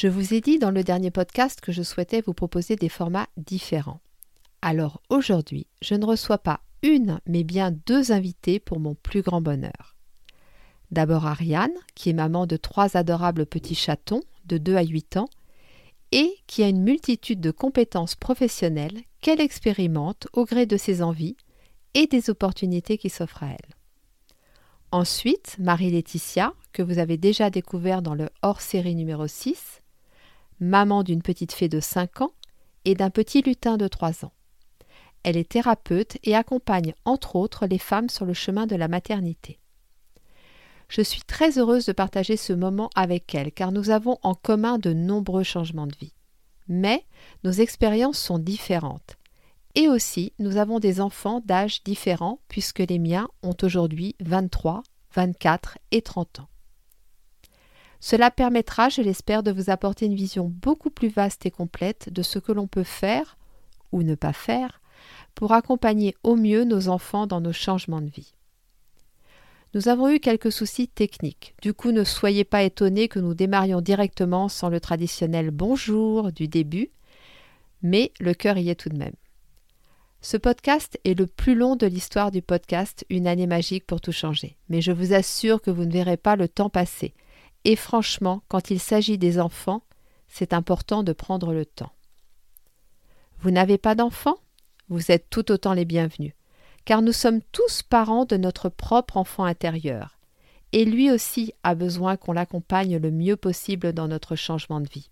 Je vous ai dit dans le dernier podcast que je souhaitais vous proposer des formats différents. Alors aujourd'hui, je ne reçois pas une, mais bien deux invités pour mon plus grand bonheur. D'abord Ariane, qui est maman de trois adorables petits chatons de 2 à 8 ans, et qui a une multitude de compétences professionnelles qu'elle expérimente au gré de ses envies et des opportunités qui s'offrent à elle. Ensuite, Marie-Laetitia, que vous avez déjà découvert dans le hors-série numéro 6, maman d'une petite fée de 5 ans et d'un petit lutin de 3 ans. Elle est thérapeute et accompagne entre autres les femmes sur le chemin de la maternité. Je suis très heureuse de partager ce moment avec elle car nous avons en commun de nombreux changements de vie. Mais nos expériences sont différentes. Et aussi, nous avons des enfants d'âges différents puisque les miens ont aujourd'hui 23, 24 et 30 ans. Cela permettra, je l'espère, de vous apporter une vision beaucoup plus vaste et complète de ce que l'on peut faire ou ne pas faire pour accompagner au mieux nos enfants dans nos changements de vie. Nous avons eu quelques soucis techniques. Du coup, ne soyez pas étonnés que nous démarrions directement sans le traditionnel bonjour du début, mais le cœur y est tout de même. Ce podcast est le plus long de l'histoire du podcast Une année magique pour tout changer, mais je vous assure que vous ne verrez pas le temps passer. Et franchement, quand il s'agit des enfants, c'est important de prendre le temps. Vous n'avez pas d'enfants? Vous êtes tout autant les bienvenus, car nous sommes tous parents de notre propre enfant intérieur, et lui aussi a besoin qu'on l'accompagne le mieux possible dans notre changement de vie.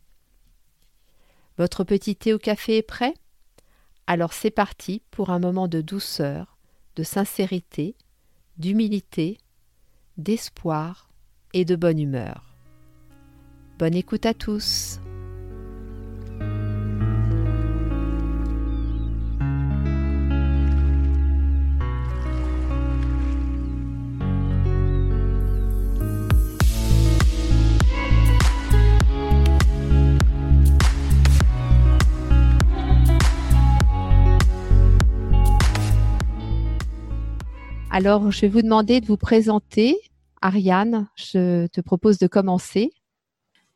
Votre petit thé au café est prêt? Alors c'est parti pour un moment de douceur, de sincérité, d'humilité, d'espoir et de bonne humeur. Bonne écoute à tous. Alors, je vais vous demander de vous présenter Ariane, je te propose de commencer.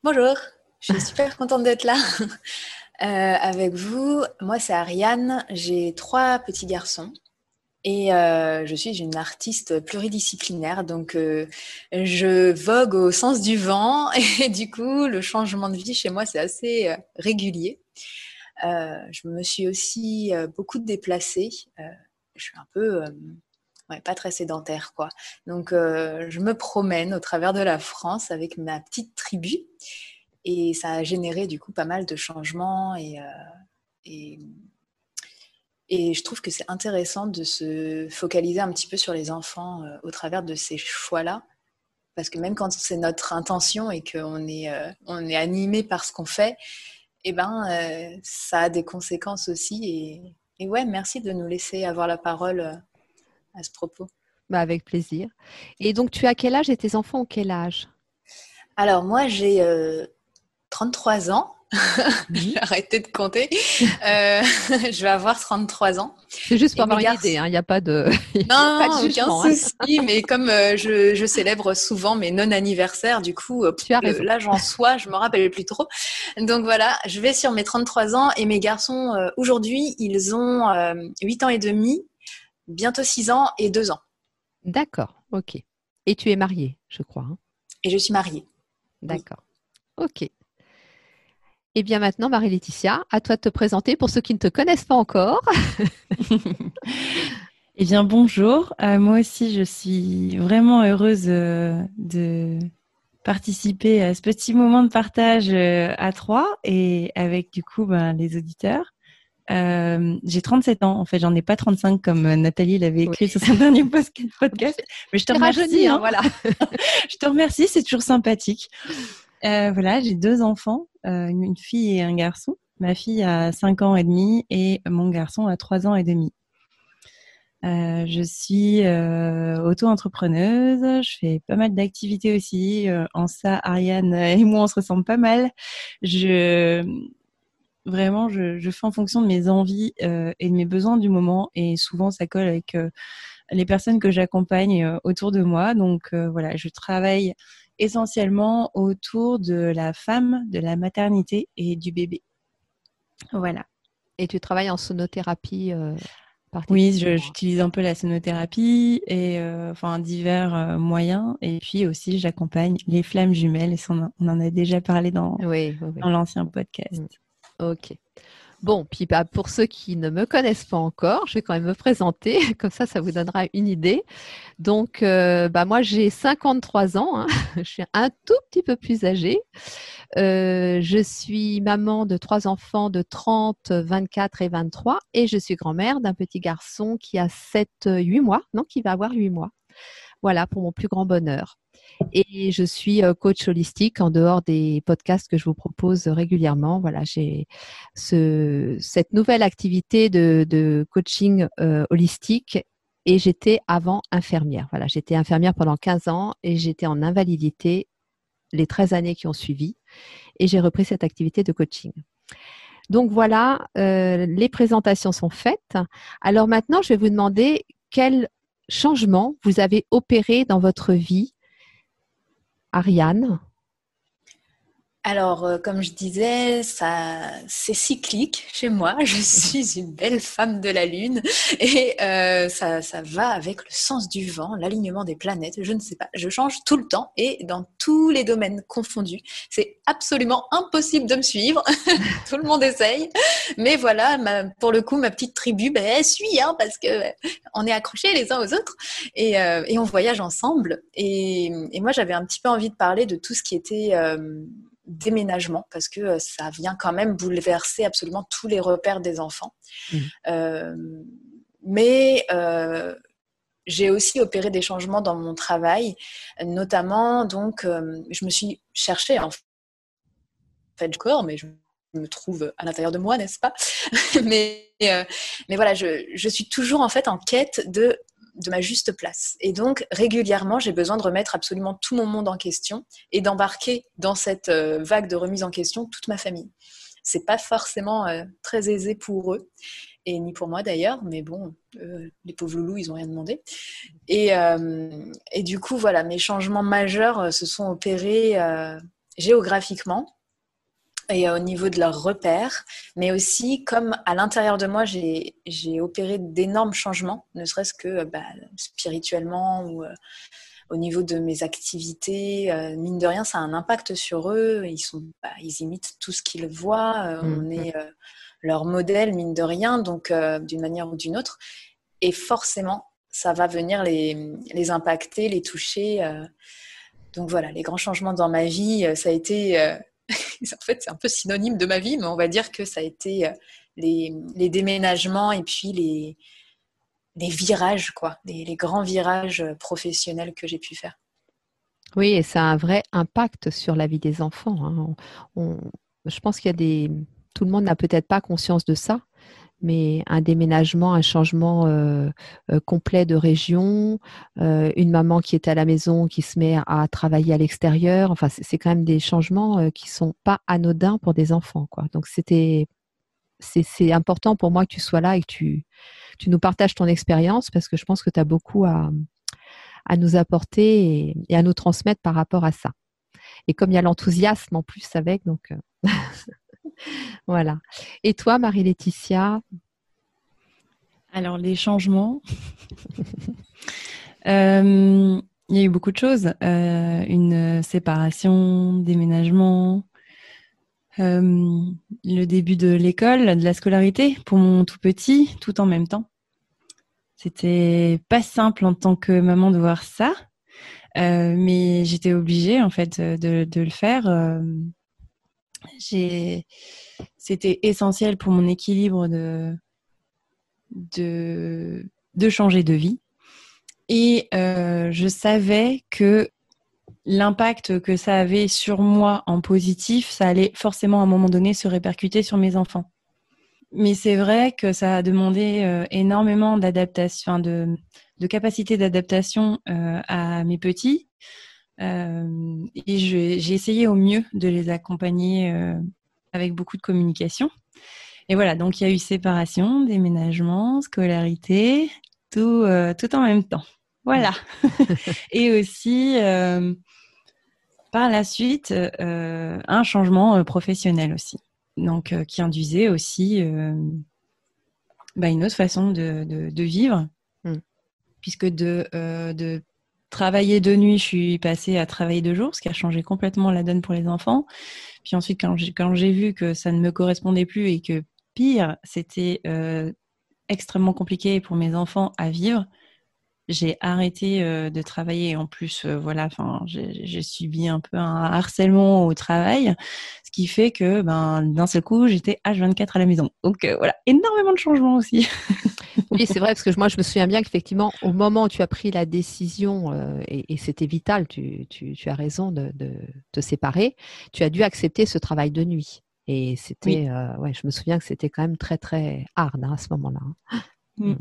Bonjour, je suis super contente d'être là euh, avec vous. Moi, c'est Ariane, j'ai trois petits garçons et euh, je suis une artiste pluridisciplinaire, donc euh, je vogue au sens du vent et du coup, le changement de vie chez moi, c'est assez régulier. je me suis aussi beaucoup déplacée. je suis un peu pas très sédentaire, quoi. Donc, euh, je me promène au travers de la France avec ma petite tribu. Et ça a généré, du coup, pas mal de changements. Et, euh, et, je trouve que c'est intéressant de se focaliser un petit peu sur les enfants euh, au travers de ces choix-là. Parce que même quand c'est notre intention et qu'on est, on est animé par ce qu'on fait, eh ben, ça a des conséquences aussi. Et ouais, merci de nous laisser avoir la parole à ce propos. Bah avec plaisir. Et donc, tu as quel âge et tes enfants ont quel âge? Alors, moi, j'ai 33 euh, ans. J'ai arrêté de compter. Euh, je vais avoir 33 ans. C'est juste pour avoir une idée, hein. il n'y a pas de. non, pas de aucun hein. souci. Mais comme euh, je, je, célèbre souvent mes non-anniversaires, du coup, l'âge en soi, je me rappelle plus trop. Donc voilà, je vais sur mes 33 ans et mes garçons, aujourd'hui, ils ont 8 ans et demi bientôt 6 ans et 2 ans. D'accord, ok. Et tu es mariée, je crois. Hein. et je suis mariée. D'accord. Ok. Eh bien maintenant, Marie-Laetitia, à toi de te présenter pour ceux qui ne te connaissent pas encore. eh bien bonjour, euh, moi aussi je suis vraiment heureuse euh, de participer à ce petit moment de partage euh, à trois et avec du coup ben, les auditeurs. Euh, j'ai 37 ans, en fait, j'en ai pas 35 comme euh, Nathalie l'avait écrit sur son dernier podcast. Mais je te remercie, hein, voilà. je te remercie, c'est toujours sympathique. Voilà, j'ai deux enfants, une fille et un garçon. Ma fille a 5 ans et demi et mon garçon a 3 ans et demi. Euh, je suis euh, auto-entrepreneuse, je fais pas mal d'activités aussi. Euh, en ça, Ariane et moi, on se ressemble pas mal. Je vraiment, je, je fais en fonction de mes envies euh, et de mes besoins du moment, et souvent ça colle avec euh, les personnes que j'accompagne autour de moi. Donc voilà, je travaille essentiellement autour de la femme, de la maternité et du bébé. Voilà. Et tu travailles en sonothérapie oui, j'utilise un peu la sonothérapie et euh, enfin divers euh, moyens. Et puis aussi, j'accompagne les flammes jumelles. Et on, en a déjà parlé dans, dans l'ancien podcast. Ok. Bon, puis bah, pour ceux qui ne me connaissent pas encore, je vais quand même me présenter, comme ça, ça vous donnera une idée. Donc, euh, bah, moi, j'ai 53 ans, hein. je suis un tout petit peu plus âgée. Euh, je suis maman de trois enfants de 30, 24 et 23, et je suis grand-mère d'un petit garçon qui a 7, 8 mois, non, qui va avoir 8 mois. Voilà, pour mon plus grand bonheur. Et je suis euh, coach holistique en dehors des podcasts que je vous propose régulièrement. Voilà, j'ai ce, cette nouvelle activité de, coaching euh, holistique et j'étais avant infirmière. Voilà, j'étais infirmière pendant 15 ans et j'étais en invalidité les 13 années qui ont suivi et j'ai repris cette activité de coaching. Donc voilà, euh, les présentations sont faites. Alors maintenant, je vais vous demander quel changement vous avez opéré dans votre vie Ariane alors, euh, comme je disais, ça, c'est cyclique chez moi. Je suis une belle femme de la lune et euh, ça, ça va avec le sens du vent, l'alignement des planètes. Je ne sais pas. Je change tout le temps et dans tous les domaines confondus. C'est absolument impossible de me suivre. tout le monde essaye, mais voilà. pour le coup, ma petite tribu, ben, elle suit hein, parce que on est accrochés les uns aux autres et, euh, et on voyage ensemble. Et, et moi, j'avais un petit peu envie de parler de tout ce qui était déménagement parce que euh, ça vient quand même bouleverser absolument tous les repères des enfants. Mmh. Euh, mais euh, j'ai aussi opéré des changements dans mon travail, notamment donc je me suis cherchée en fait du corps, mais je me trouve à l'intérieur de moi, n'est-ce pas? Mais, mais voilà, je, je, suis toujours en fait en quête de de ma juste place. Et donc, régulièrement, j'ai besoin de remettre absolument tout mon monde en question et d'embarquer dans cette euh, vague de remise en question toute ma famille. C'est pas forcément euh, très aisé pour eux et ni pour moi d'ailleurs, mais bon, les pauvres loulous, ils ont rien demandé. Et, euh, et, du coup, voilà, mes changements majeurs se sont opérés géographiquement et au niveau de leurs repères, mais aussi comme à l'intérieur de moi, j'ai opéré d'énormes changements, ne serait-ce que bah, spirituellement ou euh, au niveau de mes activités. Euh, mine de rien, ça a un impact sur eux. Ils, sont, bah, ils imitent tout ce qu'ils voient. Euh, on mmh. est leur modèle, mine de rien, donc d'une manière ou d'une autre. Et forcément, ça va venir les, les impacter, les toucher. donc voilà, les grands changements dans ma vie, ça a été en fait, c'est un peu synonyme de ma vie, mais on va dire que ça a été euh, les, déménagements et puis les, virages, quoi, les, grands virages professionnels que j'ai pu faire. Oui, et ça a un vrai impact sur la vie des enfants. Hein. je pense qu'il y a des. Tout le monde n'a peut-être pas conscience de ça, mais un déménagement, un changement euh, euh, complet de région, euh, une maman qui est à la maison, qui se met à travailler à l'extérieur. Enfin, c'est quand même des changements qui sont pas anodins pour des enfants. Donc c'était c'est important pour moi que tu sois là et que tu, nous partages ton expérience parce que je pense que tu as beaucoup à, à nous apporter et, à nous transmettre par rapport à ça. Et comme il y a l'enthousiasme en plus avec, donc voilà. Et toi, Marie-Laetitia? Alors, les changements. Euh, il y a eu beaucoup de choses. Euh, une séparation, déménagement, euh, le début de l'école, de la scolarité pour mon tout petit, tout en même temps. C'était pas simple en tant que maman de voir ça, mais j'étais obligée en fait de, de le faire c'était essentiel pour mon équilibre de, changer de vie. Et euh, je savais que l'impact que ça avait sur moi en positif, ça allait forcément à un moment donné se répercuter sur mes enfants. Mais c'est vrai que ça a demandé euh, énormément d'adaptation, de, de capacité d'adaptation euh, à mes petits. Euh, et j'ai essayé au mieux de les accompagner avec beaucoup de communication. Et voilà, donc il y a eu séparation, déménagement, scolarité, tout, tout en même temps. Voilà. et aussi, par la suite, un changement professionnel aussi donc euh, qui induisait aussi euh, bah, une autre façon de, de, vivre, mm. puisque de, euh, de travailler de nuit, je suis passée à travailler de jour, ce qui a changé complètement la donne pour les enfants. Puis ensuite, quand j'ai vu que ça ne me correspondait plus et que pire, c'était extrêmement compliqué pour mes enfants à vivre, j'ai arrêté euh, de travailler. En plus, euh, voilà, j'ai subi un peu un harcèlement au travail, ce qui fait que, ben, d'un seul coup, j'étais H24 à la maison. Donc euh, voilà, énormément de changements aussi. oui, c'est vrai parce que moi, je me souviens bien qu'effectivement, au moment où tu as pris la décision, et, c'était vital, tu, as raison de, te séparer, tu as dû accepter ce travail de nuit. Et c'était, ouais, je me souviens que c'était quand même très très hard hein, à ce moment-là. Hein. Mm.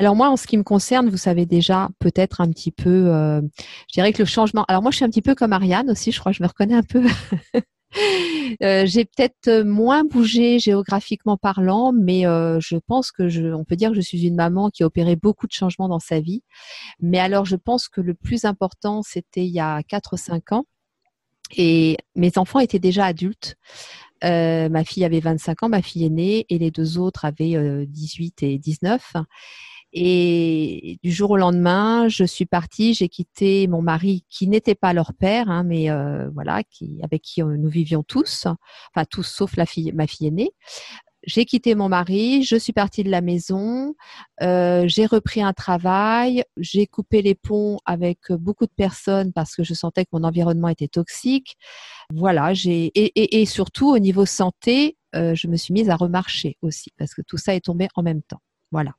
Alors moi, en ce qui me concerne, vous savez déjà peut-être un petit peu, euh, je dirais que le changement. Alors moi, je suis un petit peu comme Ariane aussi, je crois, je me reconnais un peu. Euh, j'ai peut-être moins bougé géographiquement parlant, mais euh, je pense que je, on peut dire que je suis une maman qui a opéré beaucoup de changements dans sa vie. Mais alors, je pense que le plus important, c'était il y a 4 ou 5 ans. Et mes enfants étaient déjà adultes. ma fille avait 25 ans, ma fille aînée, et les deux autres avaient 18 et 19. Et du jour au lendemain, je suis partie, j'ai quitté mon mari qui n'était pas leur père, hein, mais euh, voilà, qui, avec qui euh, nous vivions tous, enfin tous sauf la fille, ma fille aînée. J'ai quitté mon mari, je suis partie de la maison, euh, j'ai repris un travail, j'ai coupé les ponts avec beaucoup de personnes parce que je sentais que mon environnement était toxique. Voilà, j'ai et, et, et, surtout au niveau santé, euh, je me suis mise à remarcher aussi parce que tout ça est tombé en même temps. Voilà.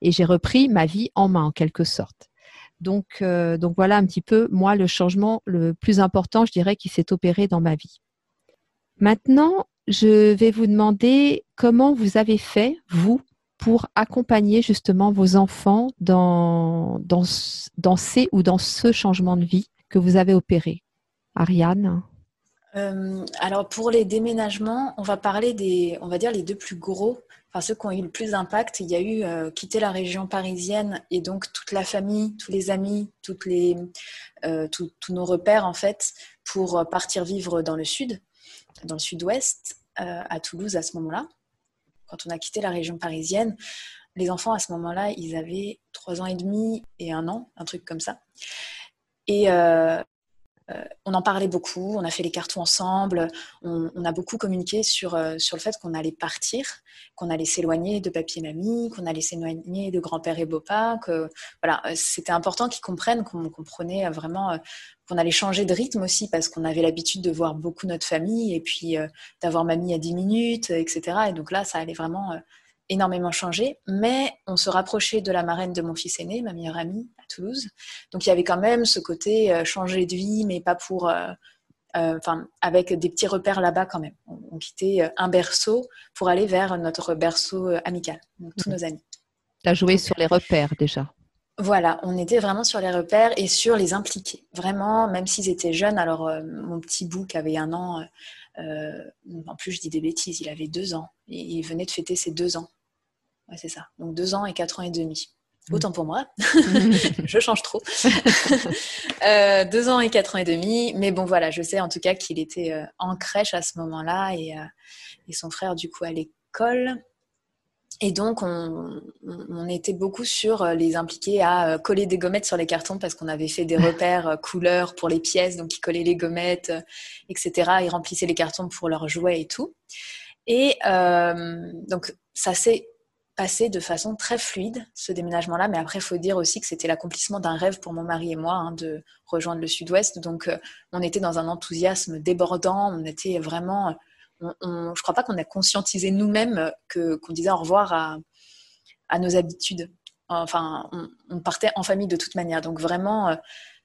Et j'ai repris ma vie en main, en quelque sorte. Donc, euh, donc voilà un petit peu, moi, le changement le plus important, je dirais, qui s'est opéré dans ma vie. Maintenant, je vais vous demander comment vous avez fait, vous, pour accompagner justement vos enfants dans, dans, ces ou dans ce changement de vie que vous avez opéré. Ariane? Euh, alors pour les déménagements, on va parler des, on va dire les deux plus gros enfin ceux qui ont eu le plus d'impact, il y a eu euh, quitter la région parisienne et donc toute la famille, tous les amis, toutes les, euh, tous nos repères en fait pour partir vivre dans le sud, dans le sud-ouest, euh, à Toulouse à ce moment-là. Quand on a quitté la région parisienne, les enfants à ce moment-là, ils avaient trois ans et demi et un an, un truc comme ça. Et, euh, on en parlait beaucoup, on a fait les cartons ensemble, on, a beaucoup communiqué sur, euh, sur le fait qu'on allait partir, qu'on allait s'éloigner de papy et mamie, qu'on allait s'éloigner de grand-père et beau-père, que voilà, euh, c'était important qu'ils comprennent qu'on comprenait vraiment qu'on allait changer de rythme aussi parce qu'on avait l'habitude de voir beaucoup notre famille et puis d'avoir mamie à 10 minutes, etc. Et donc là, ça allait vraiment énormément changé, mais on se rapprochait de la marraine de mon fils aîné, ma meilleure amie, à Toulouse. Donc il y avait quand même ce côté euh, changer de vie, mais pas pour... Euh, euh, enfin, avec des petits repères là-bas quand même. On, quittait un berceau pour aller vers notre berceau amical, donc tous mhm. nos amis. Tu as joué sur les repères déjà voilà, on était vraiment sur les repères et sur les impliqués. Vraiment, même s'ils étaient jeunes, alors mon petit qui avait un an, en plus je dis des bêtises, il avait deux ans et il venait de fêter ses deux ans c'est ça. Donc deux ans et quatre ans et demi. Mm. Autant pour moi, je change trop. Euh, deux ans et quatre ans et demi, mais bon voilà, je sais en tout cas qu'il était euh, en crèche à ce moment-là et, euh, et, son frère du coup à l'école. Et donc on, on, était beaucoup sur les impliqués à coller des gommettes sur les cartons parce qu'on avait fait des repères couleurs pour les pièces, donc ils collaient les gommettes, etc. Ils remplissaient les cartons pour leurs jouets et tout. Et donc ça s'est passé de façon très fluide, ce déménagement-là. Mais après, il faut dire aussi que c'était l'accomplissement d'un rêve pour mon mari et moi hein, de rejoindre le sud-ouest. Donc, euh, on était dans un enthousiasme débordant. On était vraiment. je ne crois pas qu'on a conscientisé nous-mêmes que, qu'on disait au revoir à, nos habitudes. Enfin, on, partait en famille de toute manière. Donc, vraiment, euh,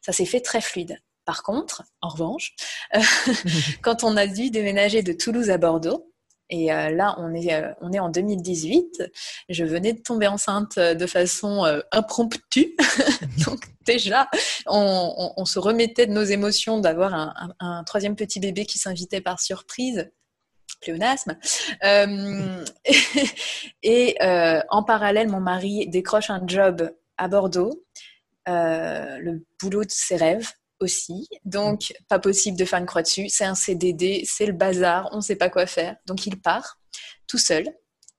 ça s'est fait très fluide. Par contre, en revanche, quand on a dû déménager de Toulouse à Bordeaux, et euh, là, on est, euh, on est en 2018. Je venais de tomber enceinte de façon euh, impromptue. Donc déjà, on, se remettait de nos émotions d'avoir un, troisième petit bébé qui s'invitait par surprise. Pléonasme. et en parallèle, mon mari décroche un job à Bordeaux, le boulot de ses rêves aussi. Donc, pas possible de faire une croix dessus. C'est un CDD, c'est le bazar, on ne sait pas quoi faire. Donc, il part tout seul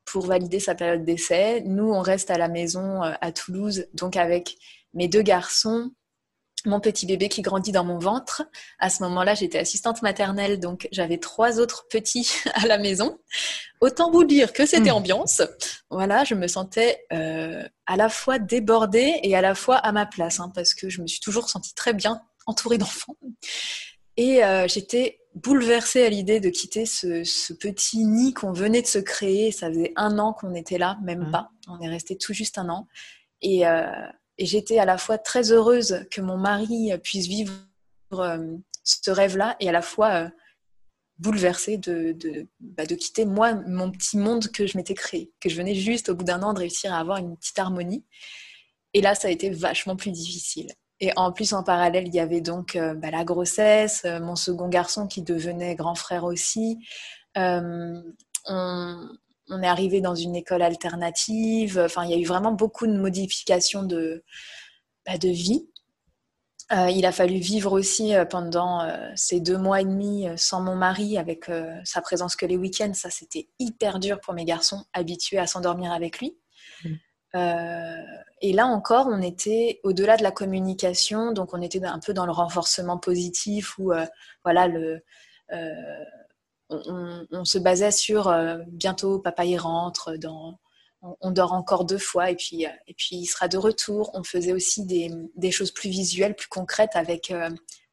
pour valider sa période d'essai. Nous, on reste à la maison euh, à Toulouse, donc avec mes deux garçons, mon petit bébé qui grandit dans mon ventre. À ce moment-là, j'étais assistante maternelle, donc j'avais trois autres petits à la maison. Autant vous dire que c'était mmh. ambiance. Voilà, je me sentais euh, à la fois débordée et à la fois à ma place, hein, parce que je me suis toujours sentie très bien entourée d'enfants. Et euh, j'étais bouleversée à l'idée de quitter ce, petit nid qu'on venait de se créer. Ça faisait un an qu'on était là, même pas. On est resté tout juste un an. Euh, et, j'étais à la fois très heureuse que mon mari puisse vivre euh, ce rêve-là et à la fois bouleversée de, bah, de, quitter moi mon petit monde que je m'étais créé, que je venais juste au bout d'un an de réussir à avoir une petite harmonie. Et là, ça a été vachement plus difficile. Et en plus, en parallèle, il y avait donc euh, bah, la grossesse, euh, mon second garçon qui devenait grand frère aussi. Euh, on, est arrivé dans une école alternative. Enfin, il y a eu vraiment beaucoup de modifications de, bah, de vie. il a fallu vivre aussi pendant ces deux mois et demi sans mon mari, avec sa présence que les week-ends. Ça, c'était hyper dur pour mes garçons, habitués à s'endormir avec lui. Euh, et là encore, on était au-delà de la communication, donc on était un peu dans le renforcement positif où euh, voilà le euh, on, se basait sur bientôt papa y rentre, dans, on, dort encore deux fois et puis, et puis il sera de retour. On faisait aussi des, des choses plus visuelles, plus concrètes avec,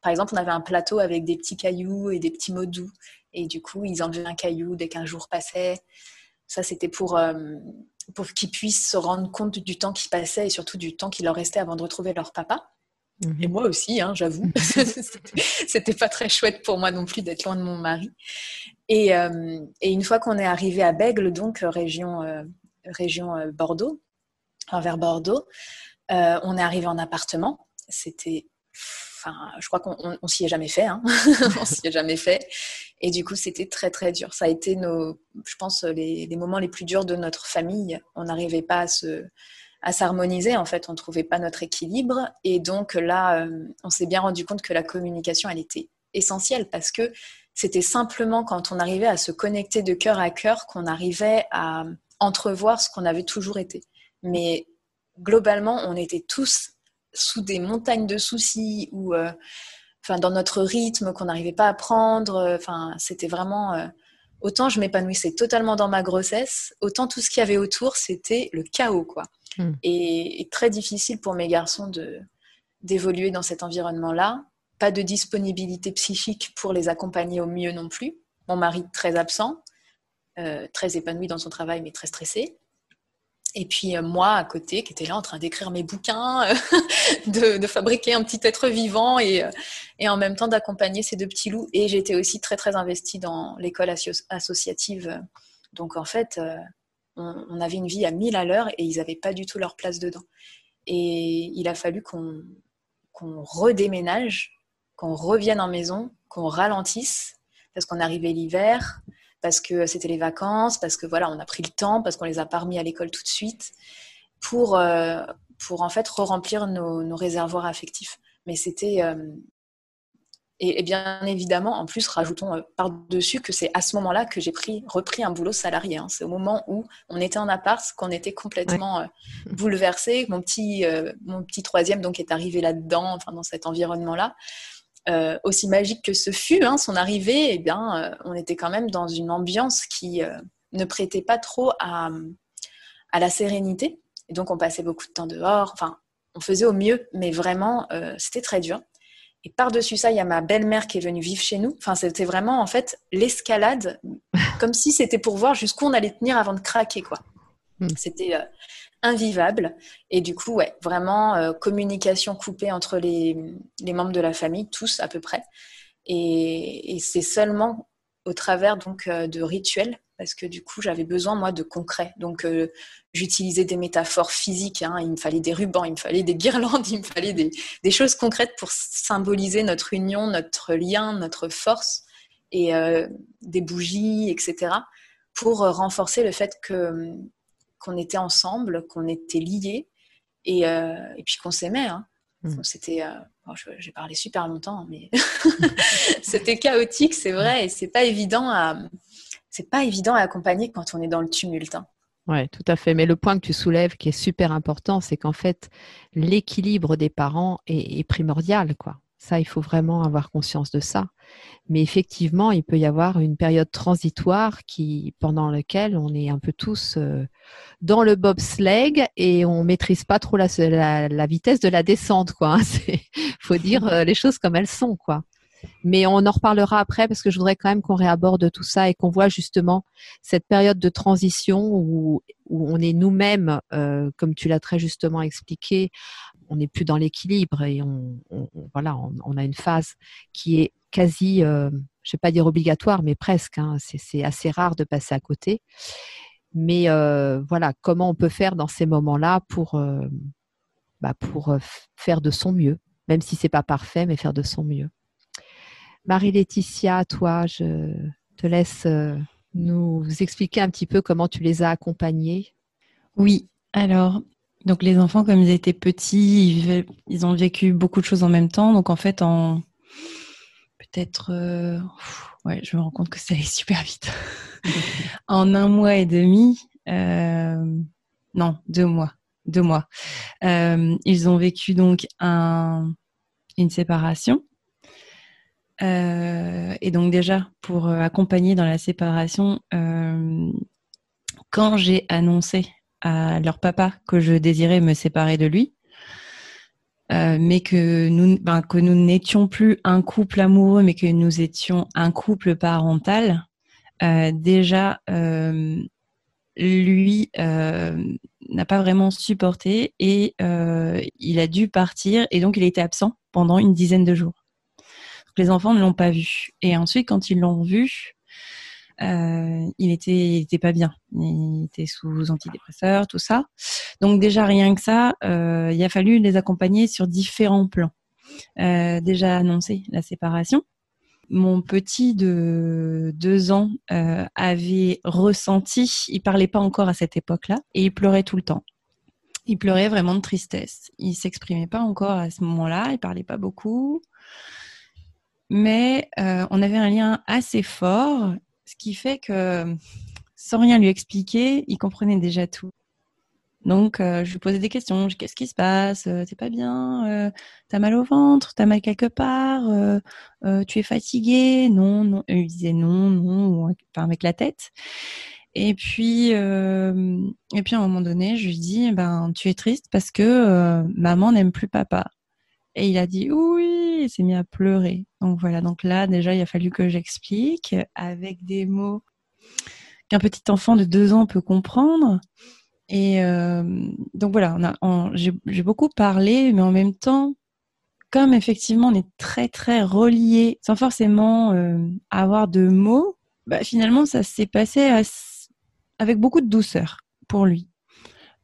par exemple, on avait un plateau avec des petits cailloux et des petits mots doux et du coup ils enlevaient un caillou dès qu'un jour passait. Ça c'était pour pour qu'ils puissent se rendre compte du temps qui passait et surtout du temps qui leur restait avant de retrouver leur papa. Mhm. Et moi aussi, hein, j'avoue. C'était pas très chouette pour moi non plus d'être loin de mon mari. Et, euh, et une fois qu'on est arrivé à Bègle, donc euh, région, euh, région Bordeaux, vers Bordeaux, on est arrivé en appartement. C'était je crois qu'on s'y est jamais fait. Hein. on s'y est jamais fait. Et du coup, c'était très, très dur. Ça a été, nos, je pense, les, moments les plus durs de notre famille. On n'arrivait pas à à s'harmoniser en fait on ne trouvait pas notre équilibre et donc là euh, on s'est bien rendu compte que la communication elle était essentielle parce que c'était simplement quand on arrivait à se connecter de cœur à cœur qu'on arrivait à entrevoir ce qu'on avait toujours été mais globalement on était tous sous des montagnes de soucis ou euh, enfin dans notre rythme qu'on n'arrivait pas à prendre. Euh, enfin, c'était vraiment euh, autant je m'épanouissais totalement dans ma grossesse, autant tout ce qu'il y avait autour c'était le chaos quoi. Hmm. Et, très difficile pour mes garçons de d'évoluer dans cet environnement-là. Pas de disponibilité psychique pour les accompagner au mieux non plus. Mon mari très absent, très épanoui dans son travail mais très stressé. Et puis euh, moi à côté, qui était là en train d'écrire mes bouquins, euh, de, fabriquer un petit être vivant et, euh, et en même temps d'accompagner ces deux petits loups. Et j'étais aussi très très investie dans l'école associative. Donc en fait, on, avait une vie à mille à l'heure et ils n'avaient pas du tout leur place dedans. Et il a fallu qu'on redéménage, qu'on revienne en maison, qu'on ralentisse, parce qu'on arrivait l'hiver, parce que c'était les vacances, parce que voilà, on a pris le temps, parce qu'on les a pas remis à l'école tout de suite, pour, euh, pour en fait re-remplir nos, réservoirs affectifs. Mais c'était. Euh, et, bien évidemment, en plus, rajoutons euh, par-dessus que c'est à ce moment-là que j'ai pris, repris un boulot salarié. Hein. C'est au moment où on était en appart, qu'on était complètement bouleversé. Mon petit, mon petit troisième donc est arrivé là-dedans, enfin dans cet environnement-là. Euh, aussi magique que ce fut, hein, son arrivée, eh bien, euh, on était quand même dans une ambiance qui euh, ne prêtait pas trop à, à, la sérénité. Et donc, on passait beaucoup de temps dehors. Enfin, on faisait au mieux, mais vraiment, c'était très dur. Et par-dessus ça, il y a ma belle-mère qui est venue vivre chez nous. Enfin, c'était vraiment, en fait, l'escalade, comme si c'était pour voir jusqu'où on allait tenir avant de craquer, quoi. Hmm. C'était invivable. Et du coup, ouais, vraiment communication coupée entre les, les, membres de la famille, tous à peu près. Et, et c'est seulement au travers donc de rituels parce que du coup j'avais besoin moi de concret. Donc euh, j'utilisais des métaphores physiques, hein. il me fallait des rubans, il me fallait des guirlandes, il me fallait des, choses concrètes pour symboliser notre union, notre lien, notre force et euh, des bougies, etc. pour renforcer le fait que qu'on était ensemble, qu'on était liés et, euh, puis qu'on s'aimait. Hein. Mmh. C'était, j'ai parlé super longtemps, mais c'était chaotique, c'est vrai, et c'est pas évident à c'est pas évident à accompagner quand on est dans le tumulte. Hein. Oui, tout à fait. Mais le point que tu soulèves qui est super important, c'est qu'en fait, l'équilibre des parents est, primordial, quoi. Ça, il faut vraiment avoir conscience de ça. Mais effectivement, il peut y avoir une période transitoire qui, pendant laquelle on est un peu tous euh, dans le bobsleigh et on maîtrise pas trop la, vitesse de la descente, quoi. Il faut dire euh, les choses comme elles sont, quoi. Mais on en reparlera après parce que je voudrais quand même qu'on réaborde tout ça et qu'on voit justement cette période de transition où, on est nous-mêmes, euh, comme tu l'as très justement expliqué, on n'est plus dans l'équilibre et on, voilà, on, a une phase qui est quasi, euh, je vais pas dire obligatoire, mais presque. Hein. c'est assez rare de passer à côté. Mais euh, voilà, comment on peut faire dans ces moments-là pour, bah pour faire de son mieux, même si c'est pas parfait, mais faire de son mieux. Marie-Laetitia, toi, je te laisse euh, nous expliquer un petit peu comment tu les as accompagnés. Oui, alors, donc les enfants, comme ils étaient petits, ils, ont vécu beaucoup de choses en même temps. Donc en fait, en peut-être, euh, ouais, je me rends compte que ça allait super vite. en un mois et demi, euh, non, deux mois, deux mois, ils ont vécu donc un, une séparation euh, et donc déjà, pour euh, accompagner dans la séparation, euh, quand j'ai annoncé à leur papa que je désirais me séparer de lui, mais que nous, ben, que nous n'étions plus un couple amoureux, mais que nous étions un couple parental, déjà, lui n'a pas vraiment supporté et il a dû partir et donc il était absent pendant une dizaine de jours les enfants ne l'ont pas vu. Et ensuite, quand ils l'ont vu, euh, il était, pas bien. Il était sous antidépresseurs, tout ça. Donc déjà rien que ça, euh, il a fallu les accompagner sur différents plans. Euh, déjà annoncé la séparation. Mon petit de deux ans avait ressenti, il parlait pas encore à cette époque-là, et il pleurait tout le temps. Il pleurait vraiment de tristesse. Il s'exprimait pas encore à ce moment-là, il parlait pas beaucoup mais euh, on avait un lien assez fort, ce qui fait que sans rien lui expliquer, il comprenait déjà tout. Donc, euh, je lui posais des questions. Qu'est-ce qui se passe? Euh, T'es pas bien? T'as mal au ventre? T'as mal quelque part? Tu es fatigué? Non, non. il il disait non, non, enfin avec la tête. Et puis, et puis à un moment donné, je lui dis, ben, tu es triste parce que maman n'aime plus papa. Et il a dit oui, il s'est mis à pleurer. Donc voilà, donc là déjà il a fallu que j'explique avec des mots qu'un petit enfant de deux ans peut comprendre. Et euh, donc voilà, j'ai beaucoup parlé, mais en même temps, comme effectivement on est très très reliés, sans forcément euh, avoir de mots, bah, finalement ça s'est passé avec beaucoup de douceur pour lui.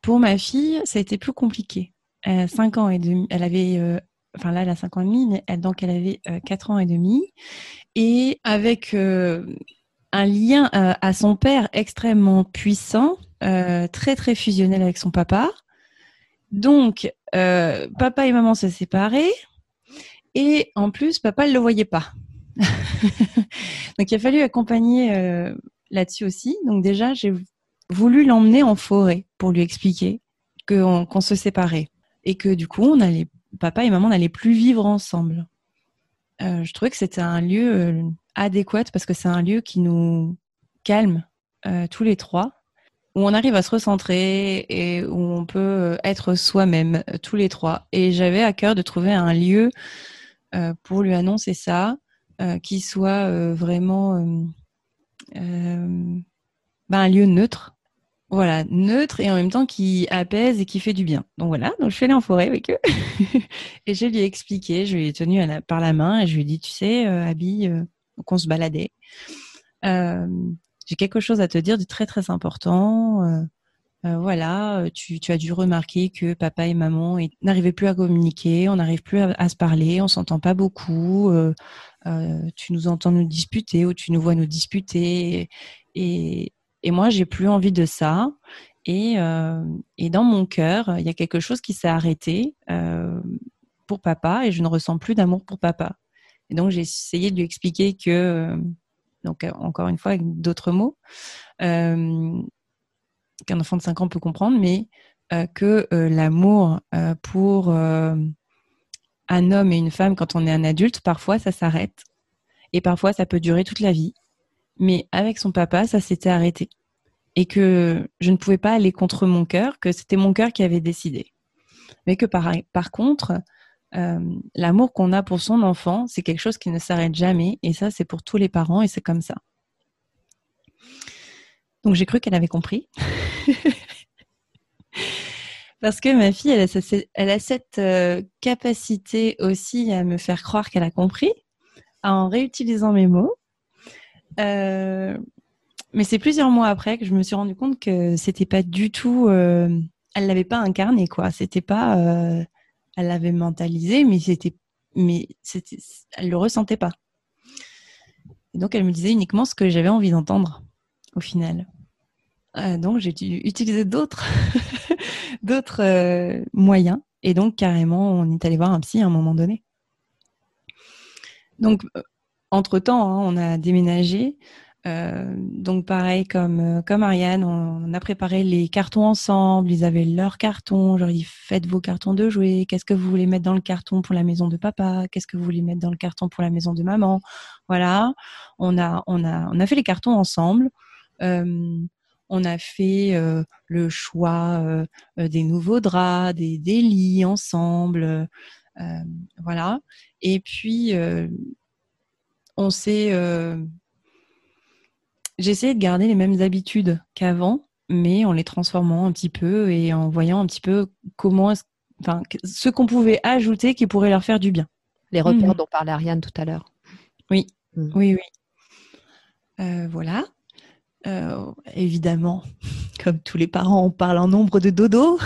Pour ma fille, ça a été plus compliqué. A 5 ans et demi, elle avait euh, enfin là, elle a 5 ans et demi, mais elle, donc elle avait euh, 4 ans et demi. Et avec euh, un lien euh, à son père extrêmement puissant, euh, très très fusionnel avec son papa. Donc, papa et maman se séparaient. Et en plus, papa ne le voyait pas. donc, il a fallu accompagner là-dessus aussi. Donc, déjà, j'ai voulu l'emmener en forêt pour lui expliquer qu'on se séparait et que du coup, on allait papa et maman n'allaient plus vivre ensemble. Euh, je trouvais que c'était un lieu euh, adéquat parce que c'est un lieu qui nous calme euh, tous les trois, où on arrive à se recentrer et où on peut être soi-même tous les trois. Et j'avais à cœur de trouver un lieu pour lui annoncer ça, qui soit vraiment ben, un lieu neutre voilà, neutre et en même temps qui apaise et qui fait du bien. Donc voilà, donc je suis allée en forêt avec eux et je lui ai expliqué, je lui ai tenu par la main et je lui ai dit, tu sais, euh, Abby, euh, on se baladait. Euh, j'ai quelque chose à te dire de très très important. Voilà, tu, as dû remarquer que papa et maman n'arrivaient plus à communiquer, on n'arrive plus à, se parler, on s'entend pas beaucoup. tu nous entends nous disputer ou tu nous vois nous disputer. Et, et moi, j'ai plus envie de ça. Et, euh, et dans mon cœur, il y a quelque chose qui s'est arrêté euh, pour papa et je ne ressens plus d'amour pour papa. Et donc, j'ai essayé de lui expliquer que, donc encore une fois avec d'autres mots, euh, qu'un enfant de 5 ans peut comprendre, mais euh, que euh, l'amour euh, pour un homme et une femme quand on est un adulte, parfois ça s'arrête. Et parfois ça peut durer toute la vie mais avec son papa, ça s'était arrêté. Et que je ne pouvais pas aller contre mon cœur, que c'était mon cœur qui avait décidé. Mais que par, contre, euh, l'amour qu'on a pour son enfant, c'est quelque chose qui ne s'arrête jamais. Et ça, c'est pour tous les parents et c'est comme ça. Donc j'ai cru qu'elle avait compris. Parce que ma fille, elle a, elle a cette euh, capacité aussi à me faire croire qu'elle a compris en réutilisant mes mots. Euh, mais c'est plusieurs mois après que je me suis rendu compte que c'était pas du tout. Euh, elle l'avait pas incarné, quoi. C'était pas. Euh, elle l'avait mentalisé, mais c'était. Mais. Elle le ressentait pas. Et donc elle me disait uniquement ce que j'avais envie d'entendre, au final. donc j'ai dû utiliser d'autres, d'autres moyens. Et donc carrément, on est allé voir un psy à un moment donné. Donc entre-temps, hein, on a déménagé. Euh, donc pareil comme euh, comme Ariane, on, a préparé les cartons ensemble. Ils avaient leurs cartons. Genre dit faites vos cartons de jouets. Qu'est-ce que vous voulez mettre dans le carton pour la maison de papa Qu'est-ce que vous voulez mettre dans le carton pour la maison de maman Voilà. On a on a on a fait les cartons ensemble. Euh, on a fait le choix des nouveaux draps, des, des lits ensemble. voilà. Et puis on s'est. Euh, j'ai essayé de garder les mêmes habitudes qu'avant, mais en les transformant un petit peu et en voyant un petit peu comment, enfin, ce qu'on pouvait ajouter qui pourrait leur faire du bien. Les repères mhm. dont parlait Ariane tout à l'heure. Oui, mhm. oui, oui. Euh, voilà. Euh, évidemment, comme tous les parents, on parle en nombre de dodos.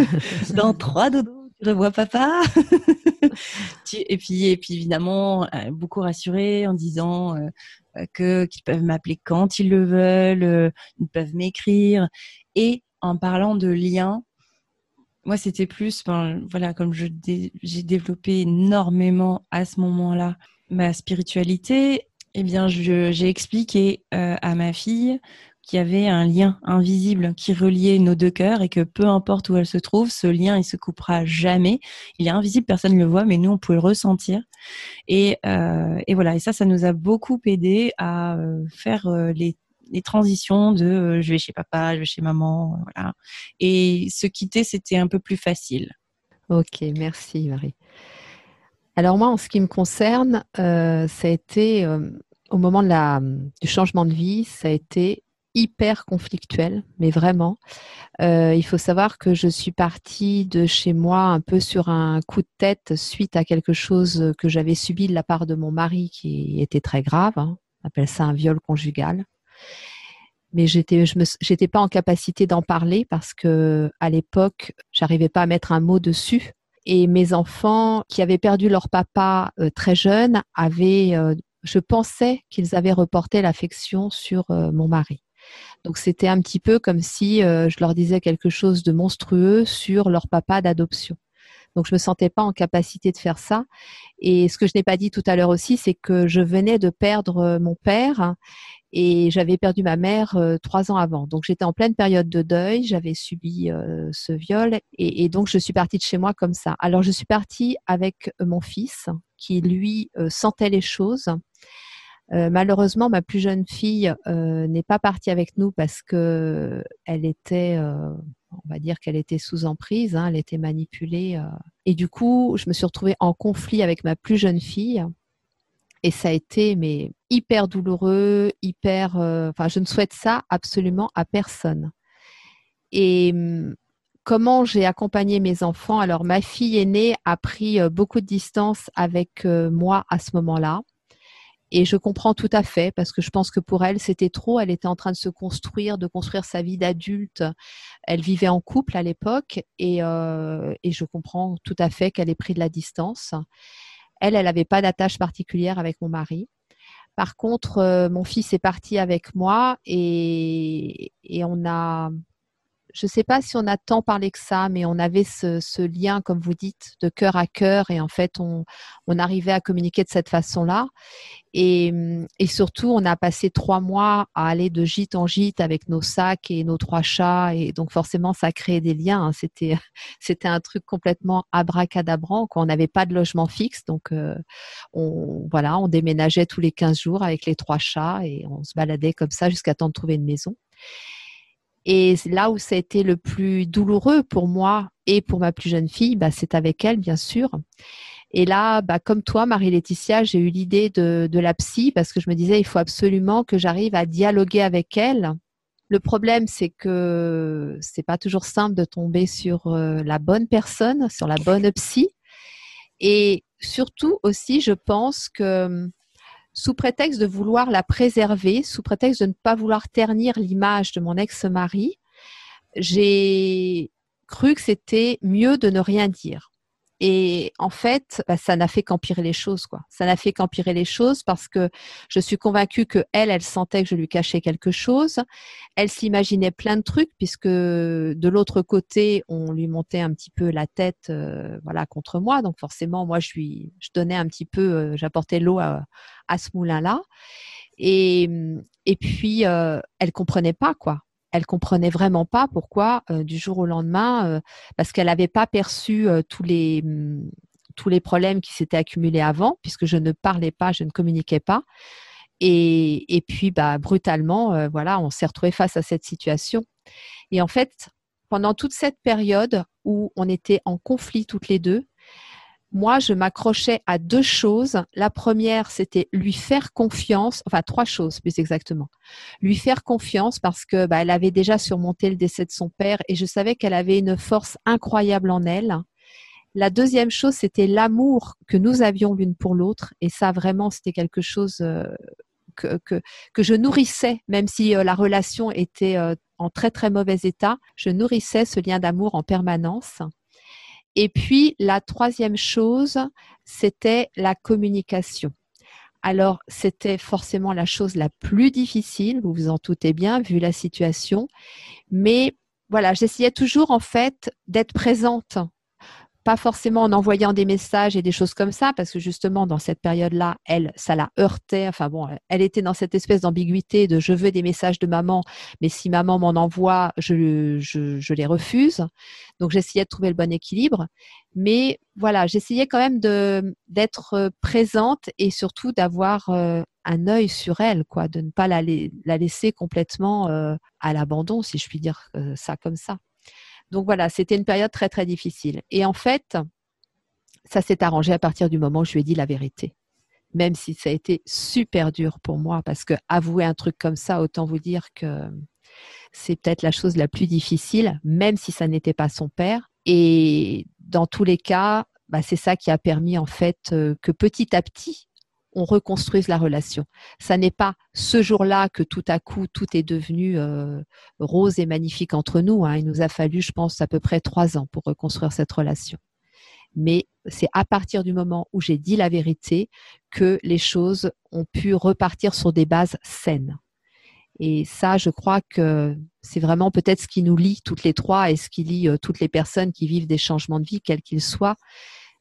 Dans trois dodos je revois papa. et puis, et puis évidemment, euh, beaucoup rassuré en disant euh, euh, que qu'ils peuvent m'appeler quand ils le veulent, ils peuvent m'écrire, et en parlant de liens. Moi, c'était plus, ben, voilà, comme je j'ai développé énormément à ce moment-là ma spiritualité, eh bien, j'ai expliqué à ma fille qu'il y avait un lien invisible qui reliait nos deux cœurs et que peu importe où elle se trouve, ce lien, il se coupera jamais. Il est invisible, personne ne le voit, mais nous, on peut le ressentir. Et, euh, et voilà, et ça, ça nous a beaucoup aidé à euh, faire euh, les, les transitions de je vais chez papa, je vais chez maman, voilà. Et se quitter, c'était un peu plus facile. Ok, merci Marie. Alors moi, en ce qui me concerne, ça a été au moment de la, du changement de vie, ça a été hyper conflictuel, mais vraiment. Euh, il faut savoir que je suis partie de chez moi un peu sur un coup de tête suite à quelque chose que j'avais subi de la part de mon mari qui était très grave. Hein. On appelle ça un viol conjugal. Mais j'étais, je j'étais pas en capacité d'en parler parce que à l'époque, j'arrivais pas à mettre un mot dessus. Et mes enfants qui avaient perdu leur papa euh, très jeune avaient, euh, je pensais qu'ils avaient reporté l'affection sur mon mari. Donc c'était un petit peu comme si euh, je leur disais quelque chose de monstrueux sur leur papa d'adoption. Donc je me sentais pas en capacité de faire ça. Et ce que je n'ai pas dit tout à l'heure aussi, c'est que je venais de perdre euh, mon père et j'avais perdu ma mère euh, trois ans avant. Donc j'étais en pleine période de deuil, j'avais subi ce viol et, donc je suis partie de chez moi comme ça. Alors je suis partie avec mon fils qui lui sentait les choses euh, malheureusement, ma plus jeune fille euh, n'est pas partie avec nous parce que elle était, euh, on va dire qu'elle était sous emprise, hein, elle était manipulée. et du coup, je me suis retrouvée en conflit avec ma plus jeune fille. Et ça a été mais hyper douloureux, hyper. Enfin, je ne souhaite ça absolument à personne. Et hum, comment j'ai accompagné mes enfants? Alors, ma fille aînée a pris beaucoup de distance avec moi à ce moment-là. Et je comprends tout à fait parce que je pense que pour elle, c'était trop. Elle était en train de se construire, de construire sa vie d'adulte. Elle vivait en couple à l'époque et, euh, et, je comprends tout à fait qu'elle ait pris de la distance. Elle, elle n'avait pas d'attache particulière avec mon mari. Par contre, euh, mon fils est parti avec moi et, et on a je ne sais pas si on a tant parlé que ça, mais on avait ce, lien, comme vous dites, de cœur à cœur, et en fait, on, arrivait à communiquer de cette façon-là. Et, surtout, on a passé trois mois à aller de gîte en gîte avec nos sacs et nos trois chats, et donc forcément, ça créait des liens. Hein. C'était, un truc complètement abracadabrant. Quand on n'avait pas de logement fixe, donc euh, voilà, on déménageait tous les 15 jours avec les trois chats et on se baladait comme ça jusqu'à temps de trouver une maison. Et là où ça a été le plus douloureux pour moi et pour ma plus jeune fille, bah, c'est avec elle, bien sûr. Et là, bah, comme toi, Marie-Laetitia, j'ai eu l'idée de, la psy parce que je me disais, il faut absolument que j'arrive à dialoguer avec elle. Le problème, c'est que c'est pas toujours simple de tomber sur euh, la bonne personne, sur la bonne psy. Et surtout aussi, je pense que sous prétexte de vouloir la préserver, sous prétexte de ne pas vouloir ternir l'image de mon ex-mari, j'ai cru que c'était mieux de ne rien dire. Et en fait, bah, ça n'a fait qu'empirer les choses, quoi. Ça n'a fait qu'empirer les choses parce que je suis convaincue que elle, elle sentait que je lui cachais quelque chose. Elle s'imaginait plein de trucs puisque de l'autre côté, on lui montait un petit peu la tête, euh, voilà, contre moi. Donc forcément, moi, je lui, je donnais un petit peu, euh, j'apportais l'eau à, ce moulin-là. Et, et puis, euh, elle comprenait pas, quoi elle comprenait vraiment pas pourquoi euh, du jour au lendemain, euh, parce qu'elle n'avait pas perçu euh, tous les mm, tous les problèmes qui s'étaient accumulés avant, puisque je ne parlais pas, je ne communiquais pas. Et, et puis, bah, brutalement, voilà, on s'est retrouvé face à cette situation. Et en fait, pendant toute cette période où on était en conflit toutes les deux, moi, je m'accrochais à deux choses. La première, c'était lui faire confiance, enfin trois choses plus exactement. Lui faire confiance parce que bah, elle avait déjà surmonté le décès de son père et je savais qu'elle avait une force incroyable en elle. La deuxième chose, c'était l'amour que nous avions l'une pour l'autre et ça vraiment, c'était quelque chose euh, que, que, que, je nourrissais, même si euh, la relation était euh, en très très mauvais état. Je nourrissais ce lien d'amour en permanence. Et puis, la troisième chose, c'était la communication. Alors, c'était forcément la chose la plus difficile, vous vous en doutez bien, vu la situation. Mais voilà, j'essayais toujours, en fait, d'être présente pas forcément en envoyant des messages et des choses comme ça, parce que justement, dans cette période-là, elle, ça la heurtait. Enfin bon, elle était dans cette espèce d'ambiguïté de je veux des messages de maman, mais si maman m'en envoie, je, je, les refuse. Donc, j'essayais de trouver le bon équilibre. Mais voilà, j'essayais quand même d'être présente et surtout d'avoir euh, un œil sur elle, quoi, de ne pas la, la laisser complètement euh, à l'abandon, si je puis dire euh, ça comme ça. Donc voilà, c'était une période très très difficile. Et en fait, ça s'est arrangé à partir du moment où je lui ai dit la vérité. Même si ça a été super dur pour moi, parce que avouer un truc comme ça, autant vous dire que c'est peut-être la chose la plus difficile, même si ça n'était pas son père. Et dans tous les cas, bah, c'est ça qui a permis en fait euh, que petit à petit, on reconstruise la relation. Ça n'est pas ce jour-là que tout à coup tout est devenu euh, rose et magnifique entre nous. Hein. Il nous a fallu, je pense, à peu près trois ans pour reconstruire cette relation. Mais c'est à partir du moment où j'ai dit la vérité que les choses ont pu repartir sur des bases saines. Et ça, je crois que c'est vraiment peut-être ce qui nous lie toutes les trois et ce qui lie euh, toutes les personnes qui vivent des changements de vie, quels qu'ils soient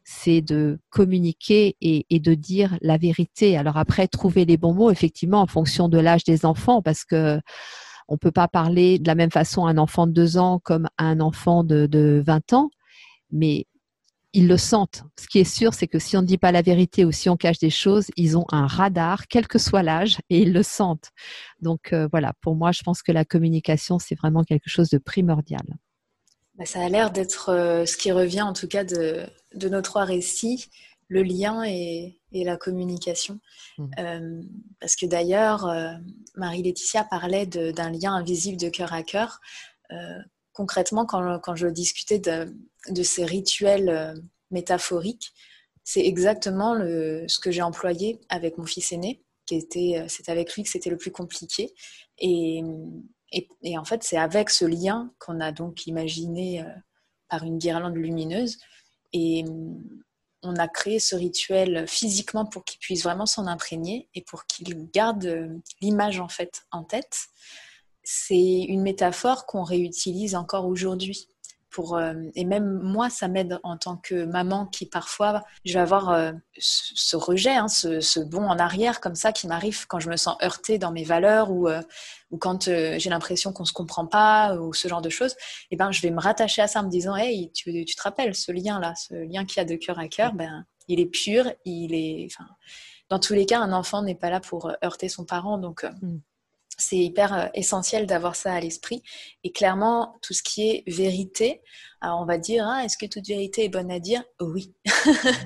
c'est de communiquer et, de dire la vérité. Alors après, trouver les bons mots, effectivement, en fonction de l'âge des enfants, parce que on peut pas parler de la même façon à un enfant de 2 ans comme à un enfant de, de 20 ans, mais ils le sentent. Ce qui est sûr, c'est que si on ne dit pas la vérité ou si on cache des choses, ils ont un radar, quel que soit l'âge, et ils le sentent. Donc euh, voilà, pour moi, je pense que la communication, c'est vraiment quelque chose de primordial. Bah, ça a l'air d'être euh, ce qui revient en tout cas de, nos trois récits, le lien et, la communication. Mmh. Euh, parce que d'ailleurs, euh, Marie-Laetitia parlait d'un lien invisible de cœur à cœur concrètement, quand, je discutais de, ces rituels métaphoriques, c'est exactement ce que j'ai employé avec mon fils aîné, qui était, c'est avec lui que c'était le plus compliqué. Et, et, en fait, c'est avec ce lien qu'on a donc imaginé par une guirlande lumineuse. Et on a créé ce rituel physiquement pour qu'il puisse vraiment s'en imprégner et pour qu'il garde euh, l'image en fait en tête. C'est une métaphore qu'on réutilise encore aujourd'hui. Euh, et même moi, ça m'aide en tant que maman qui parfois, je vais avoir euh, ce, rejet, hein, ce, bond en arrière comme ça qui m'arrive quand je me sens heurtée dans mes valeurs ou, euh, ou quand j'ai l'impression qu'on se comprend pas ou ce genre de choses. Et eh ben, je vais me rattacher à ça en me disant, hey, tu, tu te rappelles ce lien-là, ce lien qu'il y a de cœur à cœur, ben, il est pur, il est, enfin, dans tous les cas, un enfant n'est pas là pour heurter son parent, donc. Mm c'est hyper euh, essentiel d'avoir ça à l'esprit. Et clairement, tout ce qui est vérité, alors on va dire, hein, est-ce que toute vérité est bonne à dire? Oui.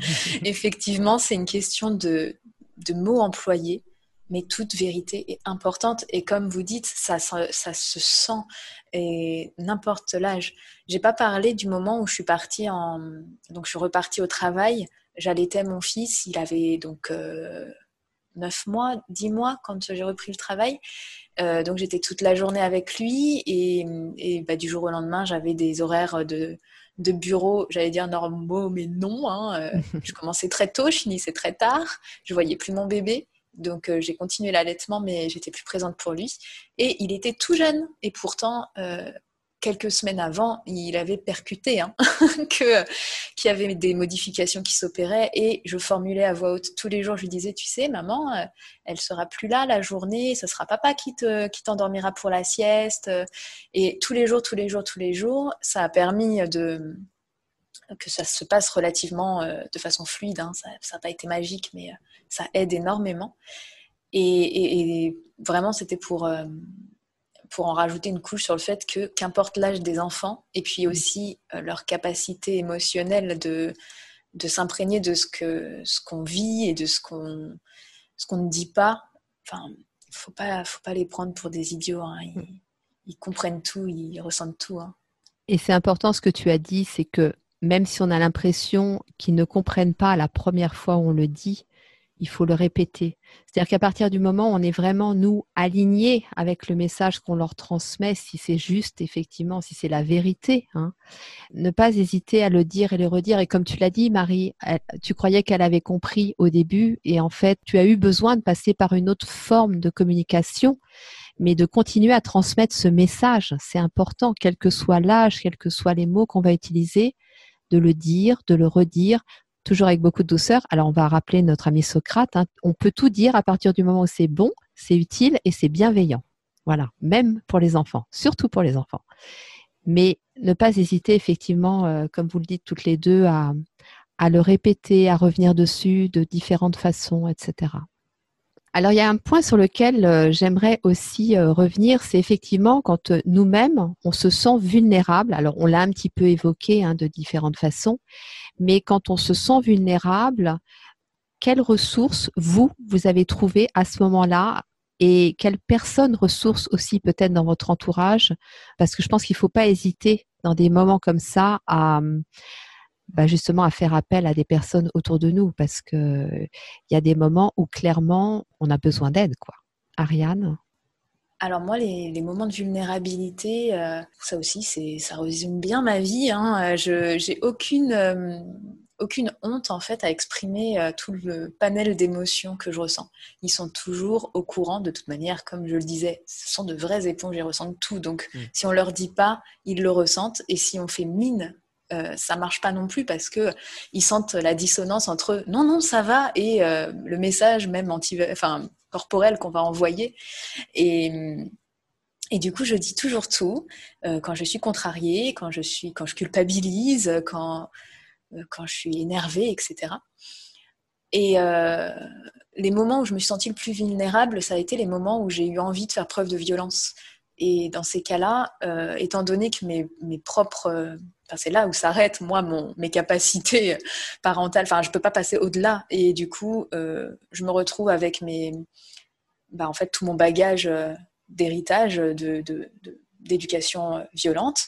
Effectivement, c'est une question de, de, mots employés, mais toute vérité est importante. Et comme vous dites, ça, ça, se sent, et n'importe l'âge. J'ai pas parlé du moment où je suis partie en... Donc je suis repartie au travail, j'allaitais mon fils, il avait donc... Euh, 9 mois, 10 mois quand j'ai repris le travail. Euh, donc j'étais toute la journée avec lui et, bah, du jour au lendemain, j'avais des horaires de, bureau, j'allais dire normaux, mais non. Hein. Euh, je commençais très tôt, je finissais très tard, je voyais plus mon bébé. Donc euh, j'ai continué l'allaitement, mais j'étais plus présente pour lui. Et il était tout jeune. Et pourtant, quelques semaines avant, il avait percuté hein, que qu'il y avait des modifications qui s'opéraient et je formulais à voix haute tous les jours. Je lui disais, tu sais, maman, euh, elle sera plus là la journée, ce sera papa qui te qui t'endormira pour la sieste. Et tous les jours, tous les jours, tous les jours, ça a permis de que ça se passe relativement euh, de façon fluide. Hein. Ça n'a pas été magique, mais euh, ça aide énormément. Et, vraiment, c'était pour pour en rajouter une couche sur le fait que qu'importe l'âge des enfants et puis aussi euh, leur capacité émotionnelle de, de s'imprégner de ce que ce qu'on vit et de ce qu'on ce qu'on ne dit pas. Enfin, faut pas faut pas les prendre pour des idiots. Hein. Ils, comprennent tout, ils ressentent tout. Hein. Et c'est important ce que tu as dit, c'est que même si on a l'impression qu'ils ne comprennent pas la première fois où on le dit, il faut le répéter. C'est-à-dire qu'à partir du moment où on est vraiment, nous, alignés avec le message qu'on leur transmet, si c'est juste, effectivement, si c'est la vérité, hein, ne pas hésiter à le dire et le redire. Et comme tu l'as dit, Marie, tu croyais qu'elle avait compris au début, et en fait, tu as eu besoin de passer par une autre forme de communication mais de continuer à transmettre ce message. C'est important, quel que soit l'âge, quels que soient les mots qu'on va utiliser, de le dire, de le redire, toujours avec beaucoup de douceur. Alors, on va rappeler notre ami Socrate. Hein. On peut tout dire à partir du moment où c'est bon, c'est utile et c'est bienveillant. Voilà, même pour les enfants, surtout pour les enfants. Mais ne pas hésiter, effectivement, euh, comme vous le dites toutes les deux, à, à le répéter, à revenir dessus de différentes façons, etc. Alors, il y a un point sur lequel euh, j'aimerais aussi euh, revenir, c'est effectivement quand nous-mêmes, on se sent vulnérable. Alors, on l'a un petit peu évoqué hein, de différentes façons, mais quand on se sent vulnérable, quelles ressources, vous, vous avez trouvées à ce moment-là et quelles personnes ressources aussi peut-être dans votre entourage? Parce que je pense qu'il ne faut pas hésiter dans des moments comme ça à bah, justement à faire appel à des personnes autour de nous parce qu'il y a des moments où clairement on a besoin d'aide. quoi. Ariane? Alors moi, les, moments de vulnérabilité, euh, ça aussi, c'est, ça résume bien ma vie. Hein. Je j'ai aucune euh, aucune honte en fait à exprimer euh, tout le panel d'émotions que je ressens. Ils sont toujours au courant de toute manière, comme je le disais, ce sont de vraies éponges, ils ressentent tout. Donc mm. si on leur dit pas, ils le ressentent. Et si on fait mine euh, ça marche pas non plus parce que ils sentent la dissonance entre non non ça va et le message même anti enfin corporel qu'on va envoyer. Et, et du coup, je dis toujours tout euh, quand je suis contrariée, quand je, suis, quand je culpabilise, quand, euh, quand je suis énervée, etc. Et euh, les moments où je me suis sentie le plus vulnérable, ça a été les moments où j'ai eu envie de faire preuve de violence. Et dans ces cas-là, étant donné que mes, mes propres c'est là où s'arrêtent moi mon, mes capacités parentales. Enfin, je peux pas passer au-delà. Et du coup, euh, je me retrouve avec mes, bah, en fait, tout mon bagage euh, d'héritage de, d'éducation violente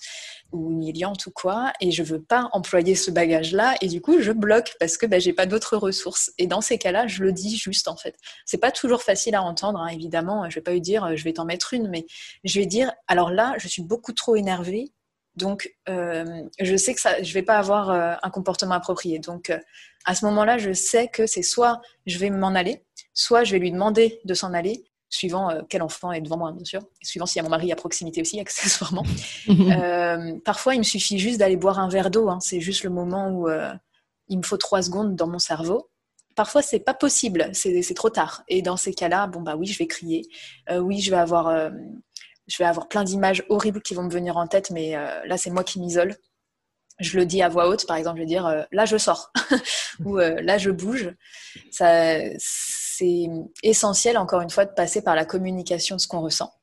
ou humiliante ou quoi, et je veux pas employer ce bagage-là, et du coup je bloque parce que ben, j'ai pas d'autres ressources. Et dans ces cas-là, je le dis juste en fait. C'est pas toujours facile à entendre, hein, évidemment. Je vais pas lui dire je vais t'en mettre une, mais je vais dire alors là, je suis beaucoup trop énervée, donc euh, je sais que ça, je vais pas avoir euh, un comportement approprié. Donc euh, à ce moment-là, je sais que c'est soit je vais m'en aller, soit je vais lui demander de s'en aller, suivant euh, quel enfant est devant moi, bien sûr, et suivant s'il y a mon mari à proximité aussi, accessoirement. euh, parfois, il me suffit juste d'aller boire un verre d'eau. Hein. C'est juste le moment où euh, il me faut trois secondes dans mon cerveau. Parfois, c'est pas possible, c'est trop tard. Et dans ces cas-là, bon bah oui, je vais crier. Oui, je vais avoir, je vais avoir plein d'images horribles qui vont me venir en tête, mais là, c'est moi qui m'isole. Je le dis à voix haute, par exemple, je vais dire euh, là, je sors ou là, je bouge. Ça, c'est essentiel, encore une fois, de passer par la communication de ce qu'on ressent.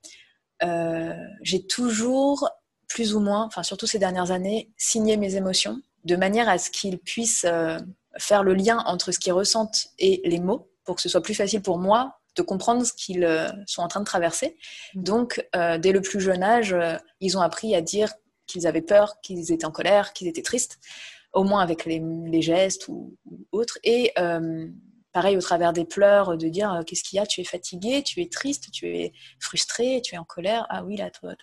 Euh, j'ai toujours, plus ou moins, enfin surtout ces dernières années, signé mes émotions de manière à ce qu'ils puissent euh, faire le lien entre ce qu'ils ressentent et les mots, pour que ce soit plus facile pour moi de comprendre ce qu'ils euh, sont en train de traverser. Donc, euh, dès le plus jeune âge, ils ont appris à dire qu'ils avaient peur, qu'ils étaient en colère, qu'ils étaient tristes, au moins avec les, les gestes ou, ou autres. Et pareil au travers des pleurs, de dire euh, qu'est-ce qu'il y a, tu es fatigué, tu es triste, tu es frustré, tu es en colère. Ah oui, là, toi.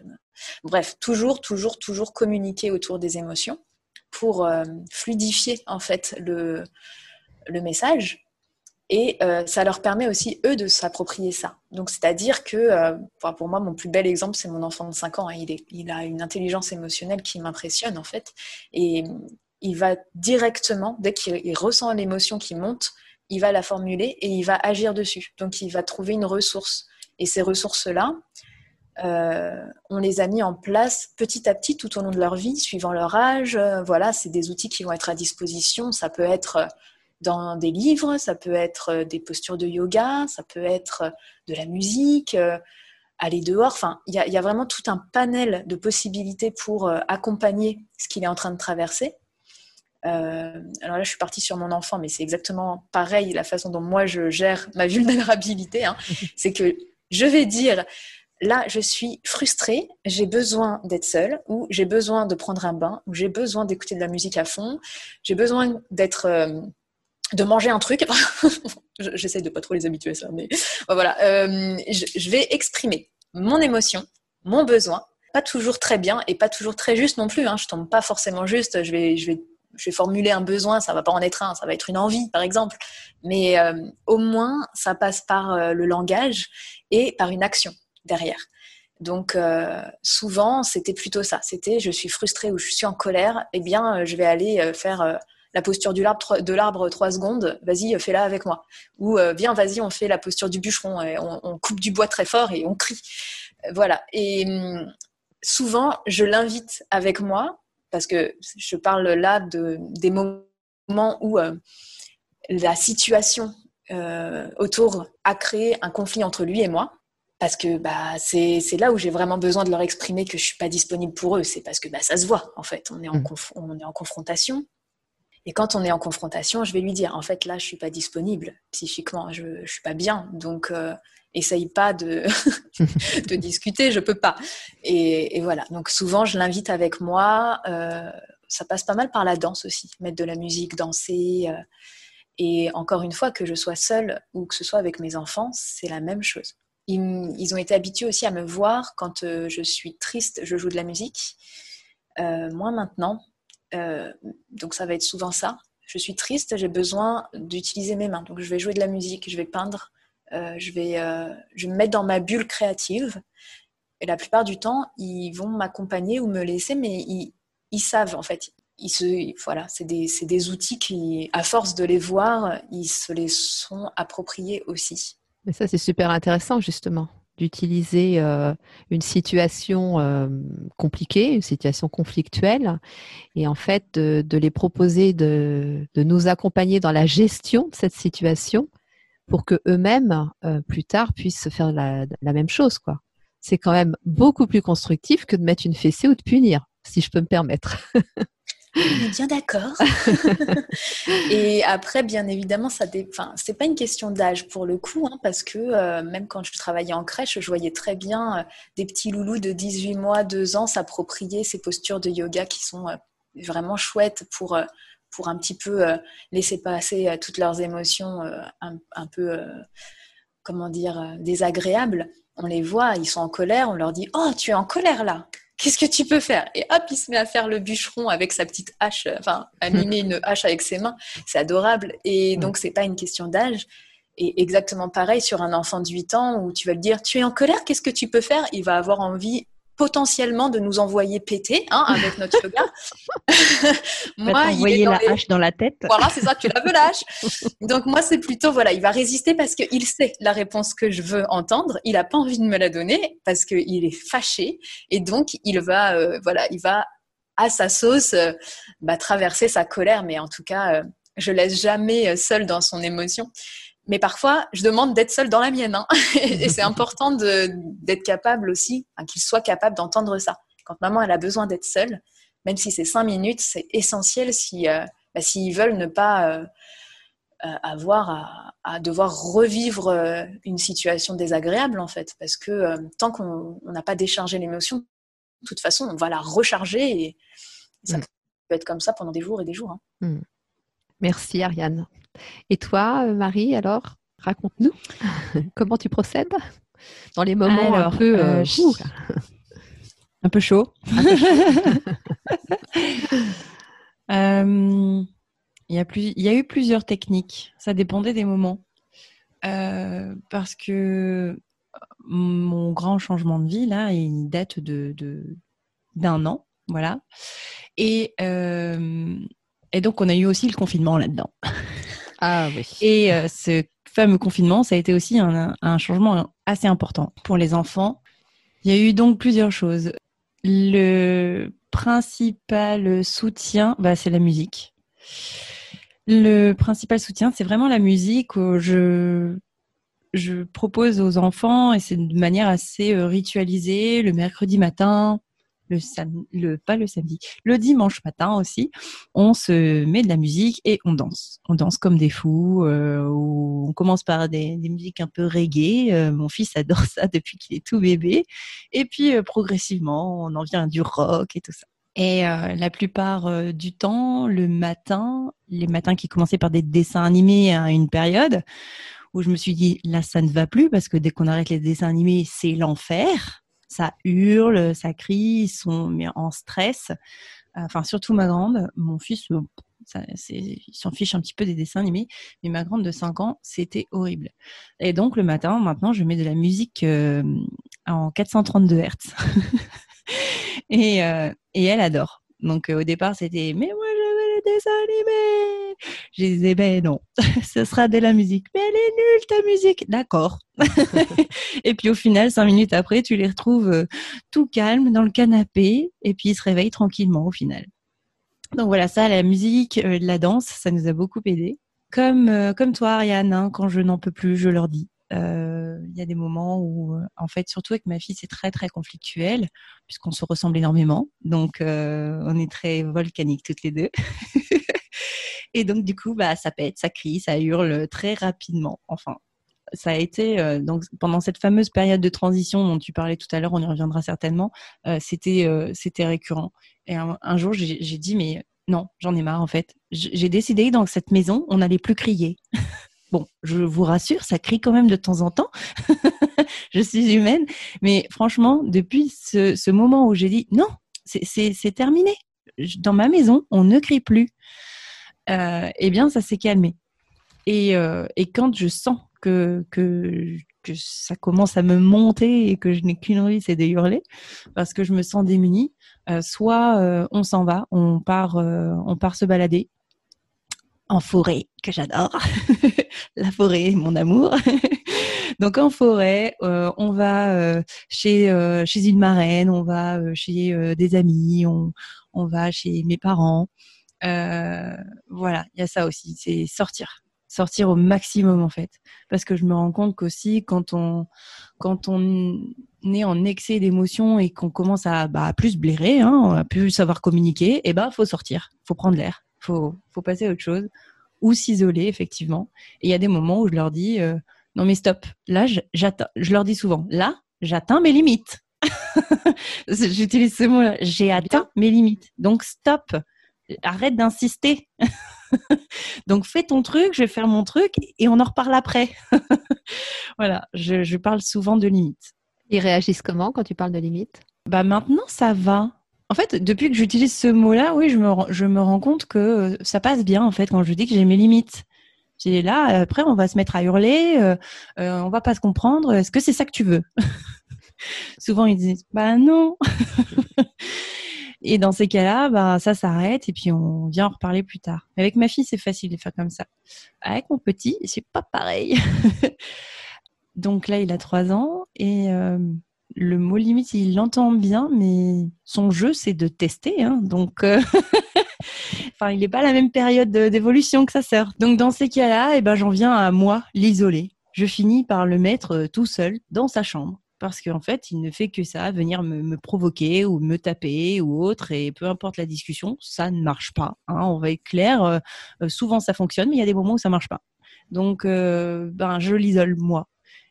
Bref, toujours, toujours, toujours communiquer autour des émotions pour euh, fluidifier en fait le, message. Et euh, ça leur permet aussi, eux, de s'approprier ça. Donc, c'est-à-dire que, pour moi, mon plus bel exemple, c'est mon enfant de 5 ans. Hein. Il, il a une intelligence émotionnelle qui m'impressionne, en fait. Et il va directement, dès qu'il ressent l'émotion qui monte, il va la formuler et il va agir dessus. Donc, il va trouver une ressource. Et ces ressources-là, euh, on les a mis en place petit à petit tout au long de leur vie, suivant leur âge. Voilà, c'est des outils qui vont être à disposition. Ça peut être dans des livres, ça peut être des postures de yoga, ça peut être de la musique, euh, aller dehors. Enfin, il y, y, a vraiment tout un panel de possibilités pour euh, accompagner ce qu'il est en train de traverser. Euh, alors là, je suis partie sur mon enfant, mais c'est exactement pareil la façon dont moi je gère ma vulnérabilité. Hein. c'est que je vais dire là, je suis frustrée, j'ai besoin d'être seule, ou j'ai besoin de prendre un bain, ou j'ai besoin d'écouter de la musique à fond, j'ai besoin d'être, euh, de manger un truc. J'essaie de pas trop les habituer à ça, mais voilà. Euh, je, vais exprimer mon émotion, mon besoin, pas toujours très bien et pas toujours très juste non plus. Hein. Je tombe pas forcément juste. Je vais, je vais je vais formuler un besoin, ça va pas en être un, ça va être une envie, par exemple. Mais euh, au moins, ça passe par euh, le langage et par une action derrière. Donc euh, souvent, c'était plutôt ça. C'était je suis frustrée ou je suis en colère, eh bien, je vais aller faire la posture de l'arbre trois secondes. Vas-y, fais-la avec moi. Ou viens, vas-y, on fait la posture du bûcheron et on, on, coupe du bois très fort et on crie. Voilà. Et hum, souvent, je l'invite avec moi parce que je parle là de, des moments où euh, la situation euh, autour a créé un conflit entre lui et moi. Parce que bah, c'est là où j'ai vraiment besoin de leur exprimer que je ne suis pas disponible pour eux. C'est parce que bah, ça se voit, en fait. On est en, mmh. on est en confrontation. Et quand on est en confrontation, je vais lui dire, en fait, là, je ne suis pas disponible psychiquement, je ne suis pas bien. Donc, euh, essaye pas de, de discuter, je peux pas. Et, et, voilà. Donc souvent, je l'invite avec moi. Euh, ça passe pas mal par la danse aussi, mettre de la musique, danser. Euh, et encore une fois, que je sois seule ou que ce soit avec mes enfants, c'est la même chose. Ils, ils, ont été habitués aussi à me voir quand euh, je suis triste, je joue de la musique. Moi maintenant, donc ça va être souvent ça. Je suis triste, j'ai besoin d'utiliser mes mains. Donc je vais jouer de la musique, je vais peindre, je, vais, euh, je me mettre dans ma bulle créative. Et la plupart du temps, ils vont m'accompagner ou me laisser, mais ils, savent en fait. Ils se, voilà, c'est des, des, outils qui, à force de les voir, ils se les sont appropriés aussi. Mais ça, c'est super intéressant justement d'utiliser euh, une situation euh, compliquée, une situation conflictuelle, et en fait de, les proposer de, nous accompagner dans la gestion de cette situation pour que eux-mêmes euh, plus tard puissent faire la, la même chose quoi. C'est quand même beaucoup plus constructif que de mettre une fessée ou de punir, si je peux me permettre. On est bien d'accord. et après, bien évidemment, ça dé... enfin, c'est pas une question d'âge pour le coup, hein, parce que euh, même quand je travaillais en crèche, je voyais très bien euh, des petits loulous de 18 mois, 2 ans s'approprier ces postures de yoga qui sont euh, vraiment chouettes pour, pour un petit peu laisser passer toutes leurs émotions un, un, peu, comment dire, désagréables. On les voit, ils sont en colère, on leur dit Oh, tu es en colère là qu'est-ce que tu peux faire? Et hop, il se met à faire le bûcheron avec sa petite hache, enfin, à miner une hache avec ses mains. C'est adorable. Et donc, c'est pas une question d'âge. Et exactement pareil sur un enfant de 8 ans où tu vas le dire, tu es en colère, qu'est-ce que tu peux faire? Il va avoir envie potentiellement de nous envoyer péter hein, avec notre yoga. moi, il envoyer la hache dans la tête. Voilà, c'est ça, tu la veux la hache. Donc moi, c'est plutôt, voilà, il va résister parce qu'il sait la réponse que je veux entendre. Il n'a pas envie de me la donner parce qu'il est fâché. Et donc, il va, euh, voilà, il va à sa sauce euh, bah, traverser sa colère. Mais en tout cas, euh, je laisse jamais seul dans son émotion. Mais parfois, je demande d'être seule dans la mienne. Hein. et c'est important d'être capable aussi, qu'il soit capable d'entendre ça. Quand maman elle a besoin d'être seule, même si c'est cinq minutes, c'est essentiel si euh, bah, s'ils veulent ne pas euh, euh, avoir à, devoir revivre une situation désagréable en fait, parce que tant qu'on n'a pas déchargé l'émotion, de toute façon, on va la recharger et ça mm. peut être comme ça pendant des jours et des jours. Hein. Mm. Merci Ariane. Et toi, euh, Marie, alors, raconte-nous comment tu procèdes dans les moments un peu euh, euh, un peu chaud. il, y a plus, il y a eu plusieurs techniques. Ça dépendait des moments. parce que mon grand changement de vie, là, il date de, d'un an. Voilà. Et, et donc, on a eu aussi le confinement là-dedans. Ah oui. Et euh, ce fameux confinement, ça a été aussi un, changement assez important pour les enfants. Il y a eu donc plusieurs choses. Le principal soutien, bah, c'est la musique. Le principal soutien, c'est vraiment la musique je, je propose aux enfants, et c'est de manière assez euh, ritualisée, le mercredi matin, le, le pas le samedi, le dimanche matin aussi, on se met de la musique et on danse. On danse comme des fous. Euh, on commence par des, musiques un peu reggae. Euh, mon fils adore ça depuis qu'il est tout bébé. Et puis euh, progressivement, on en vient du rock et tout ça. Et la plupart du temps, le matin, les matins qui commençaient par des dessins animés à une période, où je me suis dit là ça ne va plus parce que dès qu'on arrête les dessins animés c'est l'enfer ça hurle, ça crie, ils sont en stress. Enfin, surtout ma grande, mon fils, euh, il s'en fiche un petit peu des dessins animés, mais ma grande de 5 ans, c'était horrible. Et donc le matin, maintenant, je mets de la musique euh, en 432 Hz. et, euh, et elle adore. Donc au départ, c'était mais moi je dessins animés je disais, ben non, ce sera de la musique. Mais elle est nulle, ta musique. D'accord. et puis au final, cinq minutes après, tu les retrouves euh, tout calme dans le canapé et puis ils se réveillent tranquillement au final. Donc voilà, ça, la musique, euh, la danse, ça nous a beaucoup aidé. Comme, euh, comme toi, Ariane, hein, quand je n'en peux plus, je leur dis. Il y a des moments où, en fait, surtout avec ma fille, c'est très très conflictuel puisqu'on se ressemble énormément. Donc, on est très volcaniques toutes les deux. Et donc, du coup, bah, ça pète, ça crie, ça hurle très rapidement. Enfin, ça a été euh, donc pendant cette fameuse période de transition dont tu parlais tout à l'heure, on y reviendra certainement. Euh, c'était euh, c'était récurrent. Et un, jour, j'ai dit mais non, j'en ai marre en fait. J'ai décidé dans cette maison, on n'allait plus crier. bon, je vous rassure, ça crie quand même de temps en temps. je suis humaine, mais franchement, depuis ce, moment où j'ai dit non, c'est terminé. Dans ma maison, on ne crie plus. Euh, eh bien, ça s'est calmé. Et, euh, quand je sens que, ça commence à me monter et que je n'ai qu'une envie, c'est de hurler, parce que je me sens démunie, euh, soit on s'en va, on part, on part se balader en forêt, que j'adore. La forêt, mon amour. Donc en forêt, on va chez chez une marraine, on va chez des amis, on, on va chez mes parents. Euh, voilà, il y a ça aussi, c'est sortir sortir au maximum en fait parce que je me rends compte qu'aussi quand on quand on est en excès d'émotions et qu'on commence à bah, plus blairer, hein, à plus savoir communiquer, et eh ben faut sortir, faut prendre l'air, faut faut passer à autre chose ou s'isoler effectivement. Et il y a des moments où je leur dis euh, non mais stop, là j'atteins, je leur dis souvent là j'atteins mes limites. J'utilise ce mot-là, j'ai atteint mes limites. Donc stop, arrête d'insister. Donc fais ton truc, je vais faire mon truc et on en reparle après. voilà, je, je, parle souvent de limites. Ils réagissent comment quand tu parles de limites? Bah maintenant ça va. En fait, depuis que j'utilise ce mot-là, oui, je me, je me rends compte que euh, ça passe bien en fait quand je dis que j'ai mes limites. J'ai là, après, on va se mettre à hurler, euh, euh, on va pas se comprendre. Est-ce que c'est ça que tu veux? Souvent, ils disent, bah non. et dans ces cas-là, bah ça s'arrête et puis on vient en reparler plus tard. Avec ma fille, c'est facile de faire comme ça. Avec mon petit, c'est pas pareil. Donc là, il a trois ans et euh, le mot limite, il l'entend bien, mais son jeu, c'est de tester. Hein, donc, euh, il n'est pas à la même période d'évolution que sa sœur. Donc, dans ces cas-là, eh ben, j'en viens à moi, l'isoler. Je finis par le mettre euh, tout seul dans sa chambre. Parce qu'en fait, il ne fait que ça, venir me, provoquer ou me taper ou autre, et peu importe la discussion, ça ne marche pas. Hein, on va être clair. Euh, souvent, ça fonctionne, mais il y a des moments où ça marche pas. Donc, ben, je l'isole moi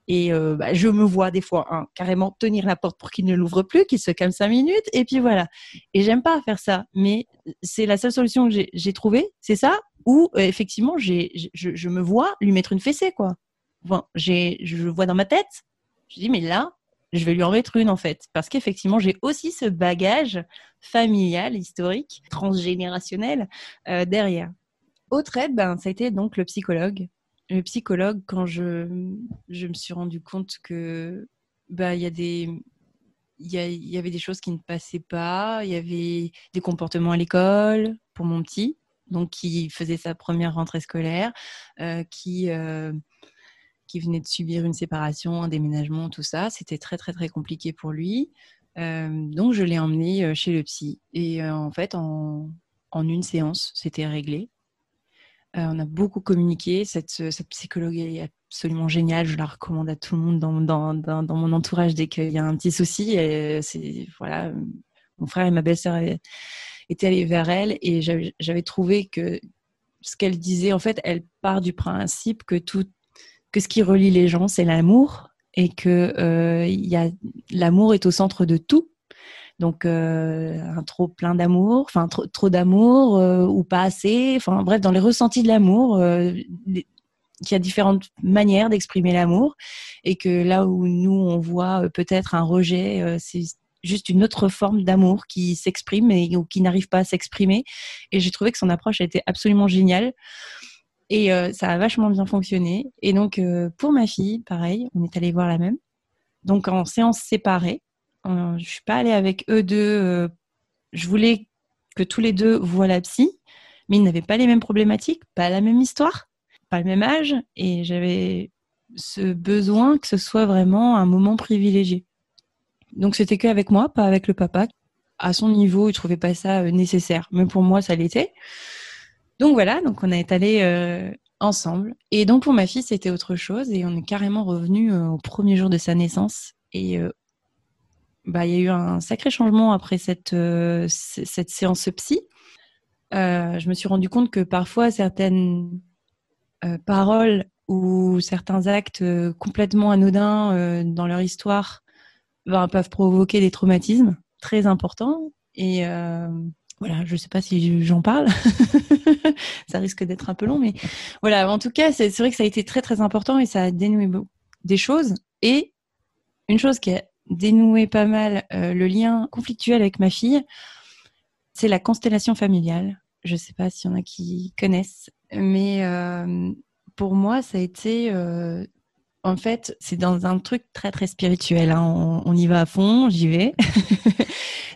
et euh, bah, je me vois des fois hein, carrément tenir la porte pour qu'il ne l'ouvre plus, qu'il se calme cinq minutes. Et puis voilà. Et j'aime pas faire ça, mais c'est la seule solution que j'ai trouvée, c'est ça. Ou euh, effectivement, je, me vois lui mettre une fessée, quoi. J'ai, je vois dans ma tête. Je dis mais là, je vais lui en mettre une en fait, parce qu'effectivement, j'ai aussi ce bagage familial, historique, transgénérationnel euh, derrière. Autre aide, ben, ça a été donc le psychologue le psychologue, quand je, je me suis rendu compte que bah il y a des il y, y, avait des choses qui ne passaient pas, il y avait des comportements à l'école pour mon petit, donc qui faisait sa première rentrée scolaire, euh, qui euh, qui venait de subir une séparation, un déménagement, tout ça, c'était très très très compliqué pour lui. Euh, donc je l'ai emmené chez le psy et en fait en, en une séance, c'était réglé. Euh, on a beaucoup communiqué. Cette, psychologue est absolument géniale. Je la recommande à tout le monde dans, mon entourage dès qu'il y a un petit souci. Et c'est voilà, mon frère et ma belle-sœur étaient allés vers elle et j'avais trouvé que ce qu'elle disait, en fait, elle part du principe que tout, que ce qui relie les gens, c'est l'amour et que euh, l'amour est au centre de tout donc euh, un trop plein d'amour, enfin trop, trop d'amour euh, ou pas assez, enfin bref, dans les ressentis de l'amour, euh, il y a différentes manières d'exprimer l'amour et que là où nous on voit peut-être un rejet, c'est juste une autre forme d'amour qui s'exprime ou qui n'arrive pas à s'exprimer. Et j'ai trouvé que son approche a été absolument géniale. Et ça a vachement bien fonctionné. Et donc, pour ma fille, pareil, on est allé voir la même. Donc, en séance séparée, euh, je suis pas allée avec eux deux. Euh, je voulais que tous les deux voient la psy, mais ils n'avaient pas les mêmes problématiques, pas la même histoire, pas le même âge, et j'avais ce besoin que ce soit vraiment un moment privilégié. Donc c'était que avec moi, pas avec le papa. À son niveau, il trouvait pas ça euh, nécessaire, mais pour moi, ça l'était. Donc voilà, donc on est allé ensemble. Et donc pour ma fille, c'était autre chose, et on est carrément revenu au premier jour de sa naissance. Et bah, il y a eu un sacré changement après cette, euh, cette séance psy. Euh, je me suis rendu compte que parfois certaines euh, paroles ou certains actes complètement anodins dans leur histoire ben, peuvent provoquer des traumatismes très importants. Et voilà, je ne sais pas si j'en parle. ça risque d'être un peu long, mais voilà. En tout cas, c'est vrai que ça a été très très important et ça a dénoué des choses. Et une chose qui est dénouer pas mal euh, le lien conflictuel avec ma fille, c'est la constellation familiale. Je ne sais pas s'il y en a qui connaissent, mais euh, pour moi, ça a été euh, en fait, c'est dans un truc très très spirituel. Hein. On, y va à fond, j'y vais.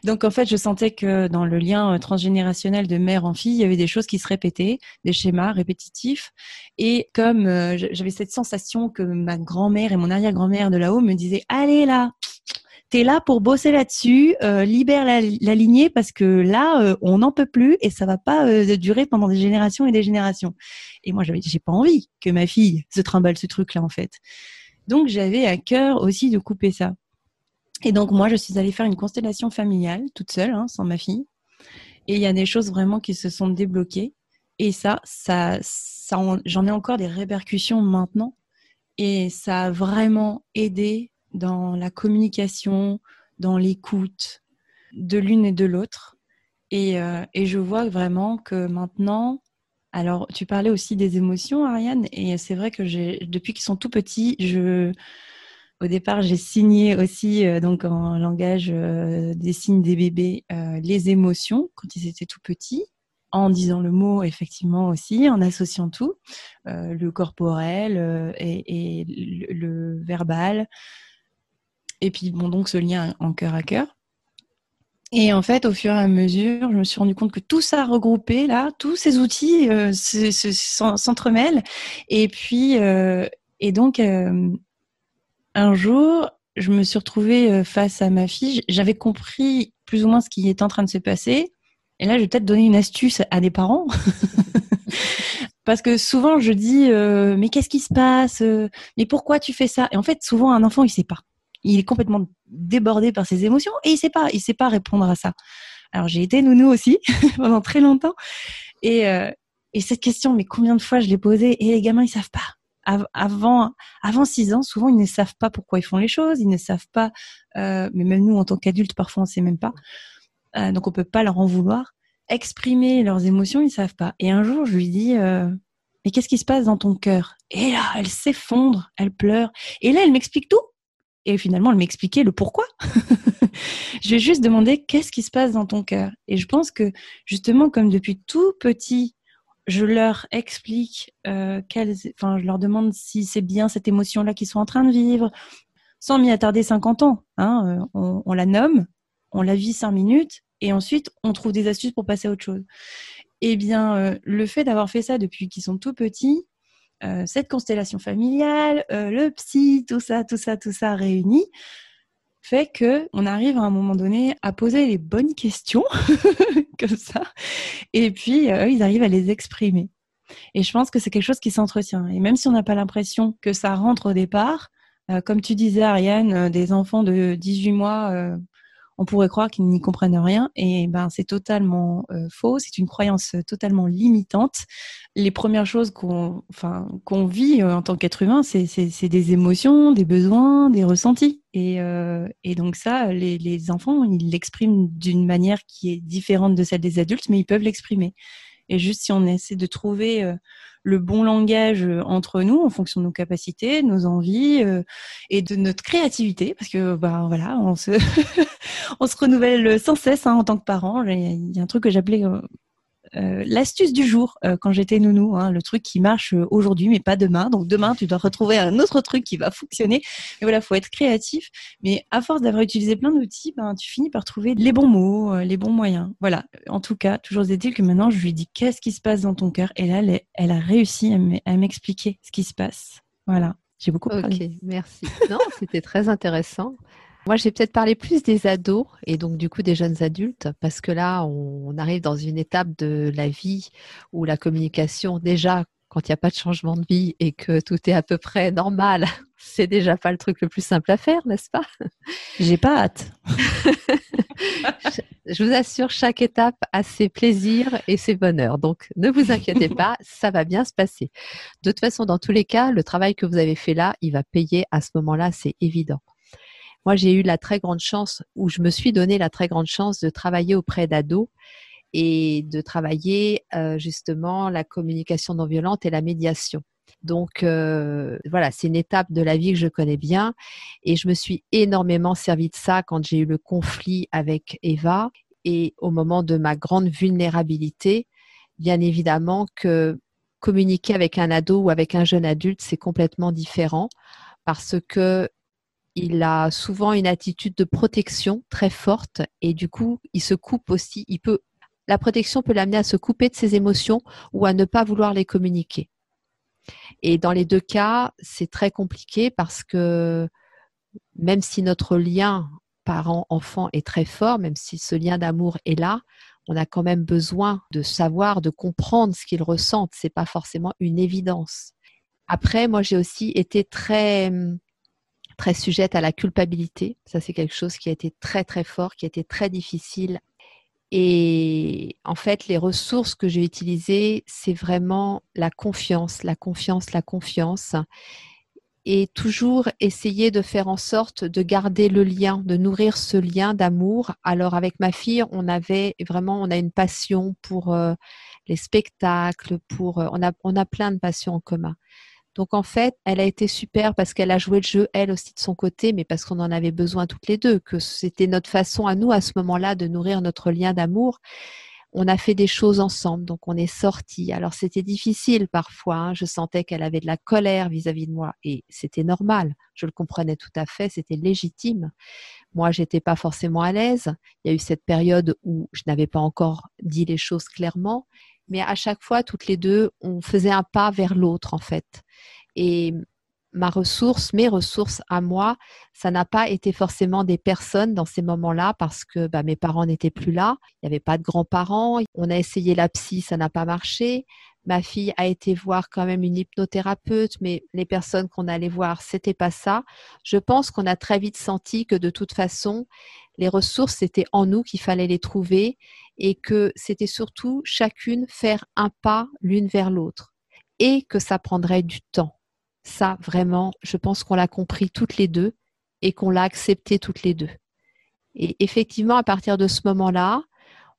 Donc en fait, je sentais que dans le lien transgénérationnel de mère en fille, il y avait des choses qui se répétaient, des schémas répétitifs. Et comme j'avais cette sensation que ma grand-mère et mon arrière-grand-mère de là-haut me disaient "Allez là, tu es là pour bosser là-dessus, euh, libère la, lignée parce que là, euh, on n'en peut plus et ça va pas euh, durer pendant des générations et des générations. Et moi, j'avais, j'ai pas envie que ma fille se trimballe ce truc-là en fait. Donc, j'avais à cœur aussi de couper ça. Et donc moi, je suis allée faire une constellation familiale toute seule, hein, sans ma fille. Et il y a des choses vraiment qui se sont débloquées. Et ça, ça, j'en ai encore des répercussions maintenant. Et ça a vraiment aidé dans la communication, dans l'écoute de l'une et de l'autre. Et, euh, et, je vois vraiment que maintenant, alors tu parlais aussi des émotions, Ariane, et c'est vrai que depuis qu'ils sont tout petits, je, au départ, j'ai signé aussi, euh, donc en langage euh, des signes des bébés, les émotions quand ils étaient tout petits en disant le mot effectivement aussi, en associant tout, euh, le corporel euh, et, le, verbal, et puis bon donc ce lien en cœur à cœur. Et en fait, au fur et à mesure, je me suis rendu compte que tout ça regroupé là, tous ces outils euh, s'entremêlent. Et puis, et donc, un jour, je me suis retrouvée face à ma fille. J'avais compris plus ou moins ce qui était en train de se passer. Et là, je vais peut-être donner une astuce à des parents. Parce que souvent, je dis, euh, mais qu'est-ce qui se passe Mais pourquoi tu fais ça? Et en fait, souvent, un enfant, il sait pas. Il est complètement débordé par ses émotions et il sait pas, il sait pas répondre à ça. Alors, j'ai été nounou aussi pendant très longtemps. Et, euh, et cette question, mais combien de fois je l'ai posée Et les gamins, ils savent pas avant avant six ans, souvent ils ne savent pas pourquoi ils font les choses, ils ne savent pas. Euh, mais même nous, en tant qu'adultes, parfois on sait même pas. Euh, donc on peut pas leur en vouloir. Exprimer leurs émotions, ils savent pas. Et un jour, je lui dis euh, mais qu'est-ce qui se passe dans ton cœur? Et là, elle s'effondre, elle pleure. Et là, elle m'explique tout. Et finalement, elle m'expliquait le pourquoi. je ai juste demandé qu'est-ce qui se passe dans ton cœur? Et je pense que justement, comme depuis tout petit, je leur explique, euh, je leur demande si c'est bien cette émotion-là qu'ils sont en train de vivre, sans m'y attarder 50 ans. Hein, on, on, la nomme, on la vit cinq minutes et ensuite on trouve des astuces pour passer à autre chose. Eh bien, euh, le fait d'avoir fait ça depuis qu'ils sont tout petits, euh, cette constellation familiale, euh, le psy, tout ça, tout ça, tout ça réuni, fait que on arrive à un moment donné à poser les bonnes questions comme ça, et puis ils arrivent à les exprimer. Et je pense que c'est quelque chose qui s'entretient. Et même si on n'a pas l'impression que ça rentre au départ, comme tu disais, Ariane, des enfants de 18 mois on pourrait croire qu'ils n'y comprennent rien et ben c'est totalement euh, faux, c'est une croyance totalement limitante. Les premières choses qu'on enfin qu'on vit euh, en tant qu'être humain, c'est des émotions, des besoins, des ressentis et, euh, et donc ça les, enfants, ils l'expriment d'une manière qui est différente de celle des adultes mais ils peuvent l'exprimer. Et juste si on essaie de trouver le bon langage euh, entre nous en fonction de nos capacités, nos envies euh, et de notre créativité, parce que bah voilà, on se renouvelle sans cesse hein, en tant que parent. Il y a un truc que j'appelais euh, euh, l'astuce du jour euh, quand j'étais nounou, hein, le truc qui marche euh, aujourd'hui mais pas demain. Donc demain, tu dois retrouver un autre truc qui va fonctionner. Et voilà, faut être créatif. Mais à force d'avoir utilisé plein d'outils, ben, tu finis par trouver les bons mots, les bons moyens. Voilà. En tout cas, toujours est-il que maintenant, je lui dis qu'est-ce qui se passe dans ton cœur. Et là, elle, elle a réussi à m'expliquer ce qui se passe. Voilà. J'ai beaucoup parlé. Ok, merci. Non, c'était très intéressant. Moi, j'ai peut-être parlé plus des ados et donc du coup des jeunes adultes parce que là, on, arrive dans une étape de la vie où la communication, déjà, quand il n'y a pas de changement de vie et que tout est à peu près normal, c'est déjà pas le truc le plus simple à faire, n'est-ce pas? J'ai pas hâte. Je vous assure, chaque étape a ses plaisirs et ses bonheurs. Donc, ne vous inquiétez pas, ça va bien se passer. De toute façon, dans tous les cas, le travail que vous avez fait là, il va payer à ce moment-là, c'est évident. Moi, j'ai eu la très grande chance, ou je me suis donné la très grande chance de travailler auprès d'ados et de travailler euh, justement la communication non violente et la médiation. Donc euh, voilà, c'est une étape de la vie que je connais bien et je me suis énormément servi de ça quand j'ai eu le conflit avec Eva et au moment de ma grande vulnérabilité. Bien évidemment que communiquer avec un ado ou avec un jeune adulte, c'est complètement différent parce que il a souvent une attitude de protection très forte et du coup, il se coupe aussi. Il peut, la protection peut l'amener à se couper de ses émotions ou à ne pas vouloir les communiquer. Et dans les deux cas, c'est très compliqué parce que même si notre lien parent-enfant est très fort, même si ce lien d'amour est là, on a quand même besoin de savoir, de comprendre ce qu'ils ressentent. C'est pas forcément une évidence. Après, moi, j'ai aussi été très très sujette à la culpabilité. Ça, c'est quelque chose qui a été très, très fort, qui a été très difficile. Et en fait, les ressources que j'ai utilisées, c'est vraiment la confiance, la confiance, la confiance. Et toujours essayer de faire en sorte de garder le lien, de nourrir ce lien d'amour. Alors avec ma fille, on avait vraiment, on a une passion pour euh, les spectacles, pour, euh, on a, on a plein de passions en commun. Donc en fait, elle a été super parce qu'elle a joué le jeu elle aussi de son côté, mais parce qu'on en avait besoin toutes les deux, que c'était notre façon à nous à ce moment-là de nourrir notre lien d'amour. On a fait des choses ensemble, donc on est sortis. Alors c'était difficile parfois, hein. je sentais qu'elle avait de la colère vis-à-vis de moi et c'était normal, je le comprenais tout à fait, c'était légitime. Moi, j'étais pas forcément à l'aise. Il y a eu cette période où je n'avais pas encore dit les choses clairement mais à chaque fois, toutes les deux, on faisait un pas vers l'autre, en fait. Et ma ressource, mes ressources à moi, ça n'a pas été forcément des personnes dans ces moments-là parce que bah, mes parents n'étaient plus là, il n'y avait pas de grands-parents, on a essayé la psy, ça n'a pas marché. Ma fille a été voir quand même une hypnothérapeute, mais les personnes qu'on allait voir, c'était pas ça. Je pense qu'on a très vite senti que de toute façon, les ressources, c'était en nous qu'il fallait les trouver et que c'était surtout chacune faire un pas l'une vers l'autre et que ça prendrait du temps. Ça, vraiment, je pense qu'on l'a compris toutes les deux et qu'on l'a accepté toutes les deux. Et effectivement, à partir de ce moment-là,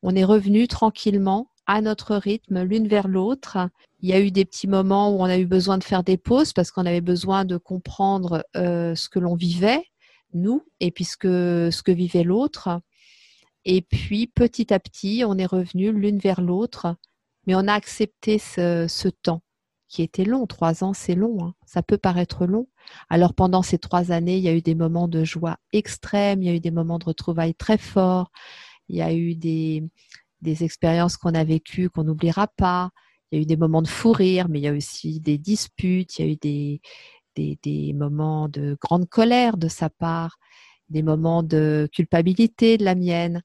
on est revenu tranquillement à notre rythme, l'une vers l'autre. Il y a eu des petits moments où on a eu besoin de faire des pauses parce qu'on avait besoin de comprendre euh, ce que l'on vivait, nous, et puis ce que vivait l'autre. Et puis, petit à petit, on est revenu l'une vers l'autre, mais on a accepté ce, temps qui était long. Trois ans, c'est long. Hein. Ça peut paraître long. Alors, pendant ces trois années, il y a eu des moments de joie extrême, il y a eu des moments de retrouvailles très forts, il y a eu des, expériences qu'on a vécues qu'on n'oubliera pas. Il y a eu des moments de fou rire, mais il y a aussi des disputes, il y a eu des moments de grande colère de sa part, des moments de culpabilité de la mienne.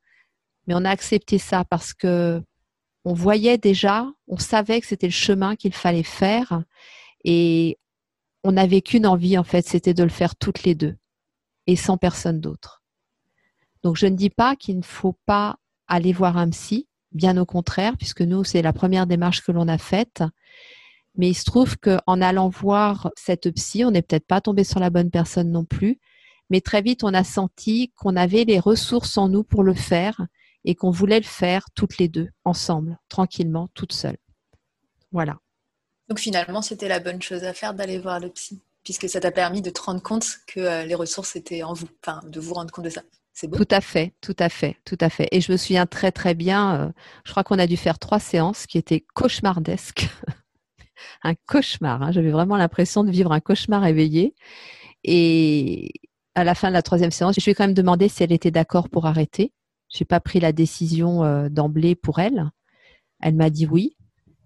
Mais on a accepté ça parce que on voyait déjà, on savait que c'était le chemin qu'il fallait faire et on n'avait qu'une envie en fait, c'était de le faire toutes les deux et sans personne d'autre. Donc je ne dis pas qu'il ne faut pas aller voir un psy, bien au contraire, puisque nous c'est la première démarche que l'on a faite. Mais il se trouve qu'en allant voir cette psy, on n'est peut-être pas tombé sur la bonne personne non plus, mais très vite on a senti qu'on avait les ressources en nous pour le faire et qu'on voulait le faire toutes les deux, ensemble, tranquillement, toutes seules. Voilà. Donc finalement, c'était la bonne chose à faire d'aller voir le psy, puisque ça t'a permis de te rendre compte que euh, les ressources étaient en vous, enfin de vous rendre compte de ça. C'est beau. Tout à fait, tout à fait, tout à fait. Et je me souviens très très bien, euh, je crois qu'on a dû faire trois séances qui étaient cauchemardesques. un cauchemar, hein. j'avais vraiment l'impression de vivre un cauchemar éveillé. Et à la fin de la troisième séance, je lui ai quand même demandé si elle était d'accord pour arrêter. J'ai pas pris la décision euh, d'emblée pour elle. Elle m'a dit oui.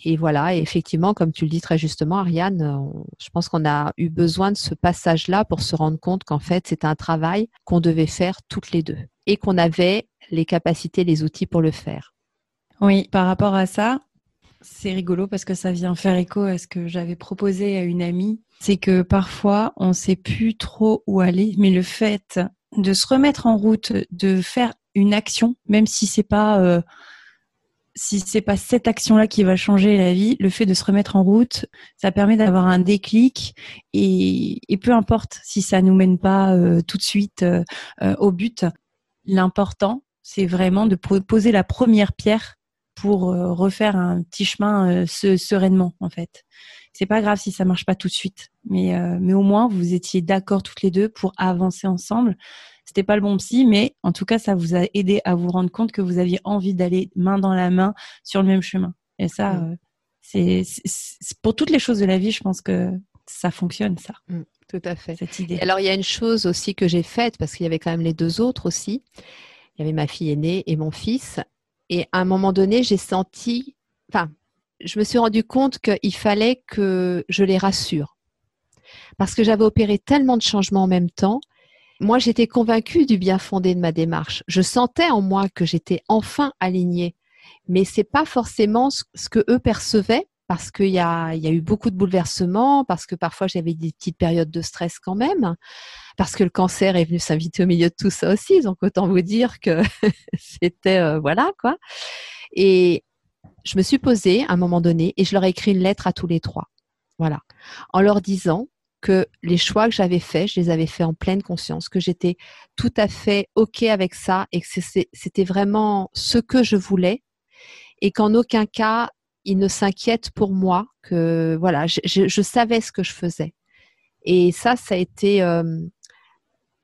Et voilà, et effectivement, comme tu le dis très justement, Ariane, euh, je pense qu'on a eu besoin de ce passage-là pour se rendre compte qu'en fait, c'est un travail qu'on devait faire toutes les deux et qu'on avait les capacités, les outils pour le faire. Oui, par rapport à ça, c'est rigolo parce que ça vient faire écho à ce que j'avais proposé à une amie. C'est que parfois, on ne sait plus trop où aller, mais le fait de se remettre en route, de faire une action, même si c'est pas euh, si c'est pas cette action-là qui va changer la vie, le fait de se remettre en route, ça permet d'avoir un déclic et, peu importe si ça nous mène pas euh, tout de suite euh, au but, l'important c'est vraiment de poser la première pierre pour refaire un petit chemin sereinement en fait. C'est pas grave si ça marche pas tout de suite, mais mais au moins vous étiez d'accord toutes les deux pour avancer ensemble c'était pas le bon psy, mais en tout cas, ça vous a aidé à vous rendre compte que vous aviez envie d'aller main dans la main sur le même chemin. Et ça, mm. euh, c'est pour toutes les choses de la vie, je pense que ça fonctionne, ça. Mm, tout à fait. Cette idée. alors, il y a une chose aussi que j'ai faite, parce qu'il y avait quand même les deux autres aussi. Il y avait ma fille aînée et mon fils. Et à un moment donné, j'ai senti, enfin, je me suis rendu compte qu'il fallait que je les rassure. Parce que j'avais opéré tellement de changements en même temps moi, j'étais convaincue du bien fondé de ma démarche. Je sentais en moi que j'étais enfin alignée, mais c'est pas forcément ce que eux percevaient parce qu'il y a, eu beaucoup de bouleversements, parce que parfois j'avais des petites périodes de stress quand même, parce que le cancer est venu s'inviter au milieu de tout ça aussi. Donc autant vous dire que c'était euh, voilà quoi. Et je me suis posée à un moment donné et je leur ai écrit une lettre à tous les trois. Voilà. En leur disant que les choix que j'avais faits, je les avais faits en pleine conscience, que j'étais tout à fait OK avec ça et que c'était vraiment ce que je voulais et qu'en aucun cas, ils ne s'inquiètent pour moi, que voilà, je, savais ce que je faisais. Et ça, ça a été... Euh,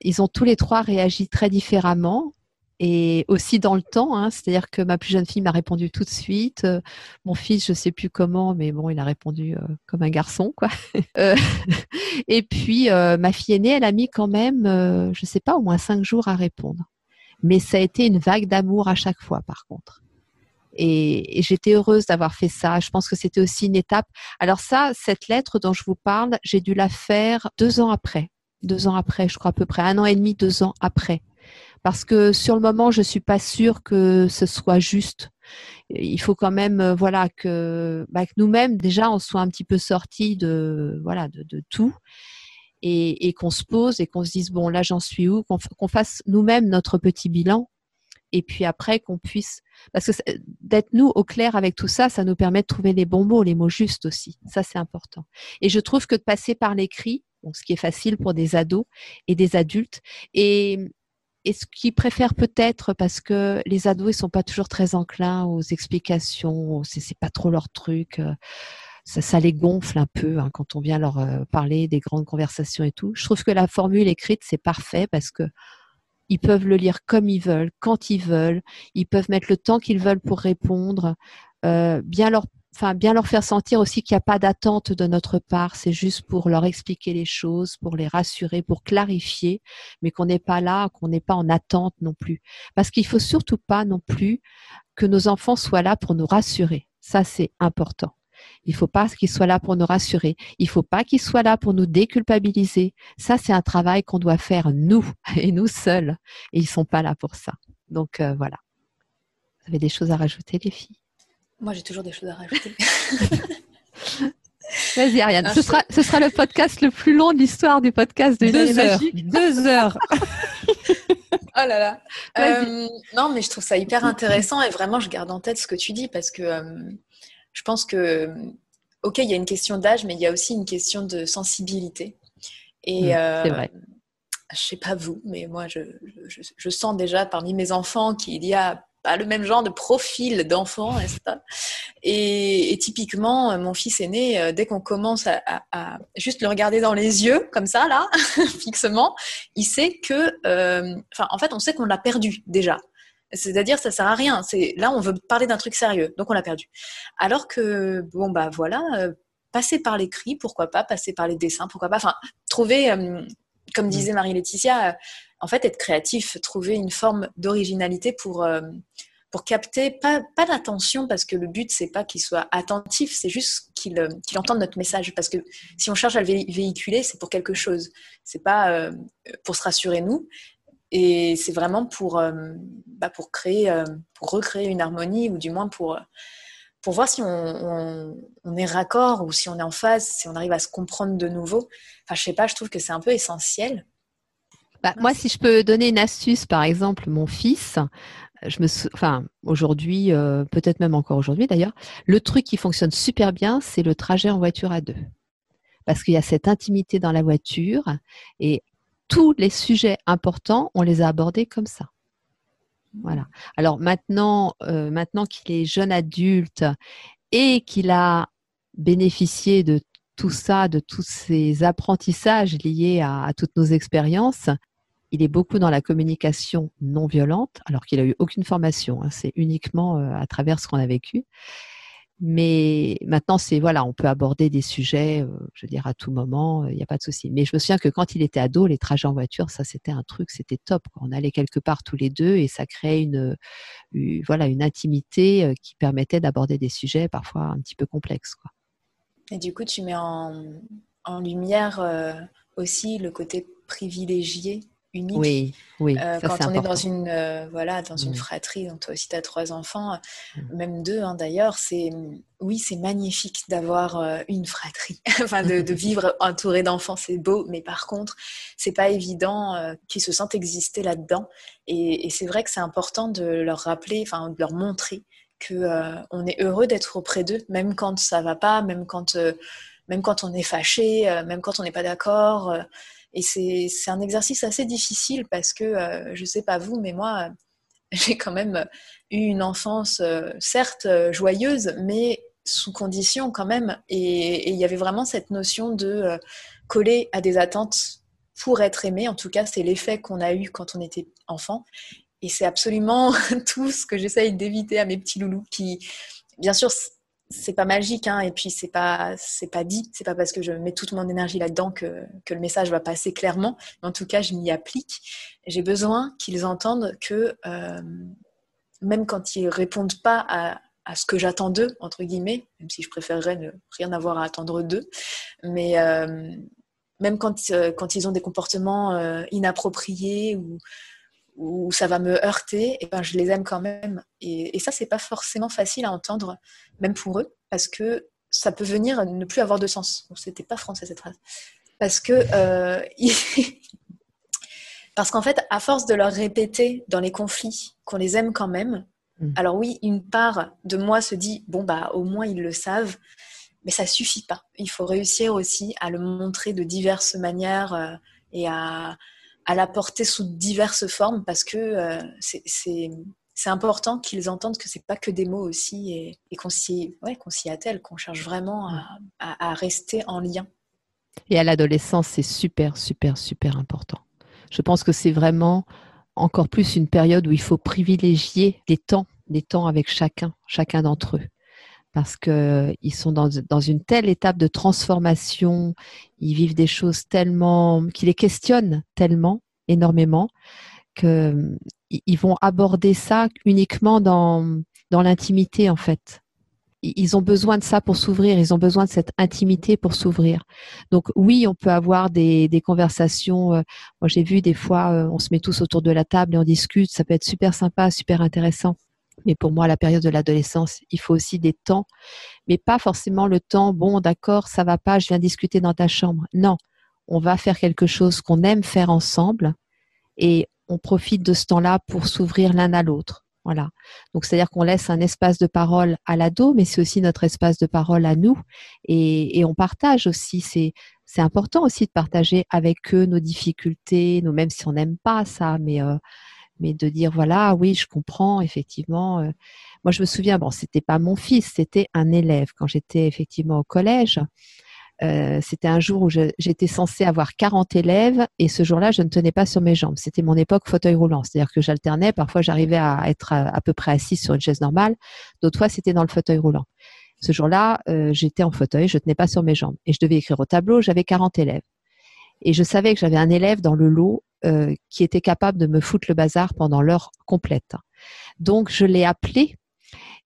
ils ont tous les trois réagi très différemment et aussi dans le temps. Hein, C'est-à-dire que ma plus jeune fille m'a répondu tout de suite. Euh, mon fils, je sais plus comment, mais bon, il a répondu euh, comme un garçon, quoi. Et puis ma fille aînée, elle a mis quand même, je sais pas, au moins cinq jours à répondre. Mais ça a été une vague d'amour à chaque fois, par contre. Et, j'étais heureuse d'avoir fait ça. Je pense que c'était aussi une étape. Alors ça, cette lettre dont je vous parle, j'ai dû la faire deux ans après. Deux ans après, je crois à peu près un an et demi, deux ans après parce que sur le moment, je suis pas sûre que ce soit juste. Il faut quand même, euh, voilà, que, bah, que nous-mêmes déjà on soit un petit peu sortis de, voilà, de, tout et qu'on se pose et qu'on se dise bon là j'en suis où, qu'on fasse nous-mêmes notre petit bilan et puis après qu'on puisse, parce que d'être nous au clair avec tout ça, ça nous permet de trouver les bons mots, les mots justes aussi. Ça c'est important. Et je trouve que de passer par l'écrit, ce qui est facile pour des ados et des adultes, et ce qu'ils préfèrent peut-être parce que les ados ils sont pas toujours très enclins aux explications, c'est, pas trop leur truc. Euh, ça, ça les gonfle un peu hein, quand on vient leur euh, parler des grandes conversations et tout. Je trouve que la formule écrite c'est parfait parce que ils peuvent le lire comme ils veulent, quand ils veulent. Ils peuvent mettre le temps qu'ils veulent pour répondre. Euh, bien leur faire sentir aussi qu'il n'y a pas d'attente de notre part, c'est juste pour leur expliquer les choses, pour les rassurer, pour clarifier, mais qu'on n'est pas là, qu'on n'est pas en attente non plus. Parce qu'il faut surtout pas non plus que nos enfants soient là pour nous rassurer. Ça, c'est important. Il faut pas qu'ils soient là pour nous rassurer. Il faut pas qu'ils soient là pour nous déculpabiliser. Ça, c'est un travail qu'on doit faire nous et nous seuls. Et ils sont pas là pour ça. Donc euh, voilà. Vous avez des choses à rajouter, les filles? Moi, j'ai toujours des choses à rajouter. Vas-y, Ariane. Ce sera, ce sera le podcast le plus long de l'histoire du podcast de Deux heures. Deux heures. oh là là. Euh, non, mais je trouve ça hyper intéressant et vraiment, je garde en tête ce que tu dis parce que euh, je pense que, ok, il y a une question d'âge, mais il y a aussi une question de sensibilité. Et mmh, c'est vrai. Je sais pas vous, mais moi, je, je, je, sens déjà parmi mes enfants qu'il y a le même genre de profil d'enfant, n'est-ce pas? Et, typiquement, euh, mon fils aîné, euh, dès qu'on commence à, juste le regarder dans les yeux, comme ça, là, fixement, il sait que, euh, enfin, en fait, on sait qu'on l'a perdu déjà. C'est-à-dire, ça sert à rien. C'est là, on veut parler d'un truc sérieux, donc on l'a perdu. Alors que, bon, bah voilà, passer par l'écrit, pourquoi pas, passer par les dessins, pourquoi pas, enfin, trouver, comme disait Marie-Laetitia, en fait, être créatif, trouver une forme d'originalité pour, euh, pour capter, pas, pas l'attention, parce que le but, c'est pas qu'il soit attentif, c'est juste qu'il euh, entende notre message. Parce que si on cherche à le véhiculer, c'est pour quelque chose. C'est pas euh, pour se rassurer nous. C'est vraiment pour, bah, pour créer, pour recréer une harmonie, ou du moins pour, pour voir si on, on, est raccord ou si on est en phase, si on arrive à se comprendre de nouveau. Enfin, je sais pas, je trouve que c'est un peu essentiel. Bah, moi, si je peux donner une astuce, par exemple, mon fils, je me, enfin, aujourd'hui, euh, peut-être même encore aujourd'hui d'ailleurs, le truc qui fonctionne super bien, c'est le trajet en voiture à deux. Parce qu'il y a cette intimité dans la voiture et tous les sujets importants, on les a abordés comme ça. Voilà. Alors maintenant, euh, maintenant qu'il est jeune adulte et qu'il a bénéficié de tout ça, de tous ces apprentissages liés à toutes nos expériences, il est beaucoup dans la communication non violente, alors qu'il a eu aucune formation. Hein. c'est uniquement euh, à travers ce qu'on a vécu. Mais maintenant, c'est voilà, on peut aborder des sujets, euh, je veux dire, à tout moment, il n'y a pas de souci. Mais je me souviens que quand il était ado, les trajets en voiture, ça c'était un truc, c'était top. On allait quelque part tous les deux et ça créait une, voilà, une intimité euh, qui permettait d'aborder des sujets parfois un petit peu complexes. Et du coup, tu mets en, lumière aussi le côté privilégié unique. Oui, oui. Euh, quand on est dans une, euh, voilà, dans une mm. fratrie, donc toi aussi tu as trois enfants, mm. même deux hein, d'ailleurs, c'est, oui, c'est magnifique d'avoir euh, une fratrie, enfin de, de, vivre entouré d'enfants, c'est beau, mais par contre, c'est pas évident qu'ils se sentent exister là-dedans. Et, et c'est vrai que c'est important de leur rappeler, enfin de leur montrer que on est heureux d'être auprès d'eux, même quand ça va pas, même quand même quand on est fâché, euh, même quand on n'est pas d'accord. Euh, et c'est un exercice assez difficile parce que, euh, je ne sais pas vous, mais moi, j'ai quand même eu une enfance, certes joyeuse, mais sous condition quand même. Et il y avait vraiment cette notion de coller à des attentes pour être aimé. En tout cas, c'est l'effet qu'on a eu quand on était enfant. Et c'est absolument tout ce que j'essaye d'éviter à mes petits loulous qui, bien sûr, c'est pas magique hein, et puis c'est pas c'est pas dit. C'est pas parce que je mets toute mon énergie là-dedans que, que le message va passer clairement. Mais en tout cas je m'y applique. J'ai besoin qu'ils entendent que euh, même quand ils répondent pas à, à ce que j'attends d'eux entre guillemets même si je préférerais ne rien avoir à attendre d'eux mais euh, même quand, euh, quand ils ont des comportements inappropriés ou où ça va me heurter, et ben je les aime quand même. Et, et ça, c'est pas forcément facile à entendre, même pour eux, parce que ça peut venir ne plus avoir de sens. C'était pas français cette phrase. Parce que euh, parce qu'en fait, à force de leur répéter dans les conflits qu'on les aime quand même, mm. alors oui, une part de moi se dit bon bah au moins ils le savent, mais ça suffit pas. Il faut réussir aussi à le montrer de diverses manières euh, et à à la porter sous diverses formes parce que euh, c'est important qu'ils entendent que c'est pas que des mots aussi et, et qu'on s'y ouais, attelle, qu'on cherche vraiment à, à, à, rester en lien. Et à l'adolescence, c'est super, super, super important. Je pense que c'est vraiment encore plus une période où il faut privilégier les temps, les temps avec chacun, chacun d'entre eux parce qu'ils sont dans, une telle étape de transformation, ils vivent des choses tellement, qui les questionnent tellement, énormément, qu'ils vont aborder ça uniquement dans, dans l'intimité, en fait. Ils ont besoin de ça pour s'ouvrir, ils ont besoin de cette intimité pour s'ouvrir. Donc oui, on peut avoir des, des conversations. Euh, moi, j'ai vu des fois, euh, on se met tous autour de la table et on discute. Ça peut être super sympa, super intéressant. Mais pour moi, la période de l'adolescence, il faut aussi des temps, mais pas forcément le temps, bon, d'accord, ça va pas, je viens discuter dans ta chambre. Non, on va faire quelque chose qu'on aime faire ensemble et on profite de ce temps-là pour s'ouvrir l'un à l'autre. Voilà. Donc, c'est-à-dire qu'on laisse un espace de parole à l'ado, mais c'est aussi notre espace de parole à nous. Et, on partage aussi. C'est, c'est important aussi de partager avec eux nos difficultés, nous, même si on n'aime pas ça, mais euh, mais de dire voilà, oui, je comprends effectivement. Euh. moi, je me souviens, bon, c'était pas mon fils, c'était un élève quand j'étais effectivement au collège. Euh, c'était un jour où j'étais censée avoir 40 élèves et ce jour-là, je ne tenais pas sur mes jambes. C'était mon époque fauteuil roulant, c'est-à-dire que j'alternais. Parfois, j'arrivais à être à, peu près assise sur une chaise normale. D'autres fois, c'était dans le fauteuil roulant. Ce jour-là, euh, j'étais en fauteuil, je tenais pas sur mes jambes et je devais écrire au tableau. J'avais 40 élèves et je savais que j'avais un élève dans le lot euh, qui était capable de me foutre le bazar pendant l'heure complète. Donc je l'ai appelé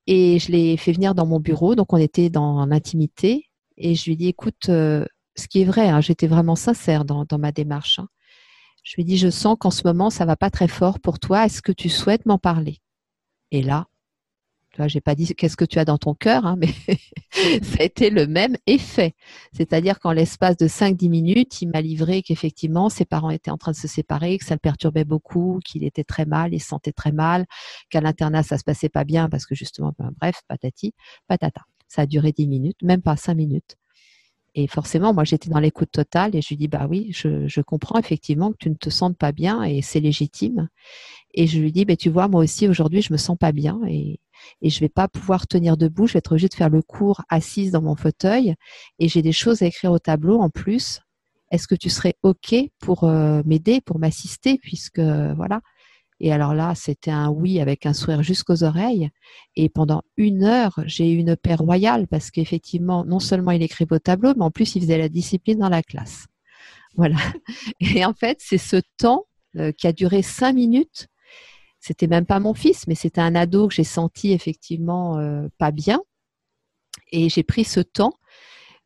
et je l'ai fait venir dans mon bureau. Donc on était dans l'intimité et je lui ai dit écoute, euh, ce qui est vrai, hein, j'étais vraiment sincère dans, ma démarche. Hein. Je lui ai dit je sens qu'en ce moment ça va pas très fort pour toi. Est-ce que tu souhaites m'en parler? Et là, j'ai pas dit qu'est-ce que tu as dans ton cœur, hein, mais ça a été le même effet. C'est-à-dire qu'en l'espace de 5-10 minutes, il m'a livré qu'effectivement, ses parents étaient en train de se séparer, que ça le perturbait beaucoup, qu'il était très mal, il se sentait très mal, qu'à l'internat, ça se passait pas bien parce que justement, ben, bref, patati, patata. Ça a duré 10 minutes, même pas 5 minutes. Et forcément, moi, j'étais dans l'écoute totale et je lui dis, bah oui, je, je, comprends effectivement que tu ne te sentes pas bien et c'est légitime. Et je lui dis, bah, tu vois, moi aussi, aujourd'hui, je me sens pas bien et, et je vais pas pouvoir tenir debout. Je vais être obligée de faire le cours assise dans mon fauteuil et j'ai des choses à écrire au tableau en plus. Est-ce que tu serais OK pour euh, m'aider, pour m'assister, puisque voilà. Et alors là, c'était un oui avec un sourire jusqu'aux oreilles. Et pendant une heure, j'ai eu une paix royale parce qu'effectivement, non seulement il écrivait au tableau, mais en plus, il faisait la discipline dans la classe. Voilà. Et en fait, c'est ce temps euh, qui a duré cinq minutes c'était même pas mon fils, mais c'était un ado que j'ai senti effectivement euh, pas bien. Et j'ai pris ce temps.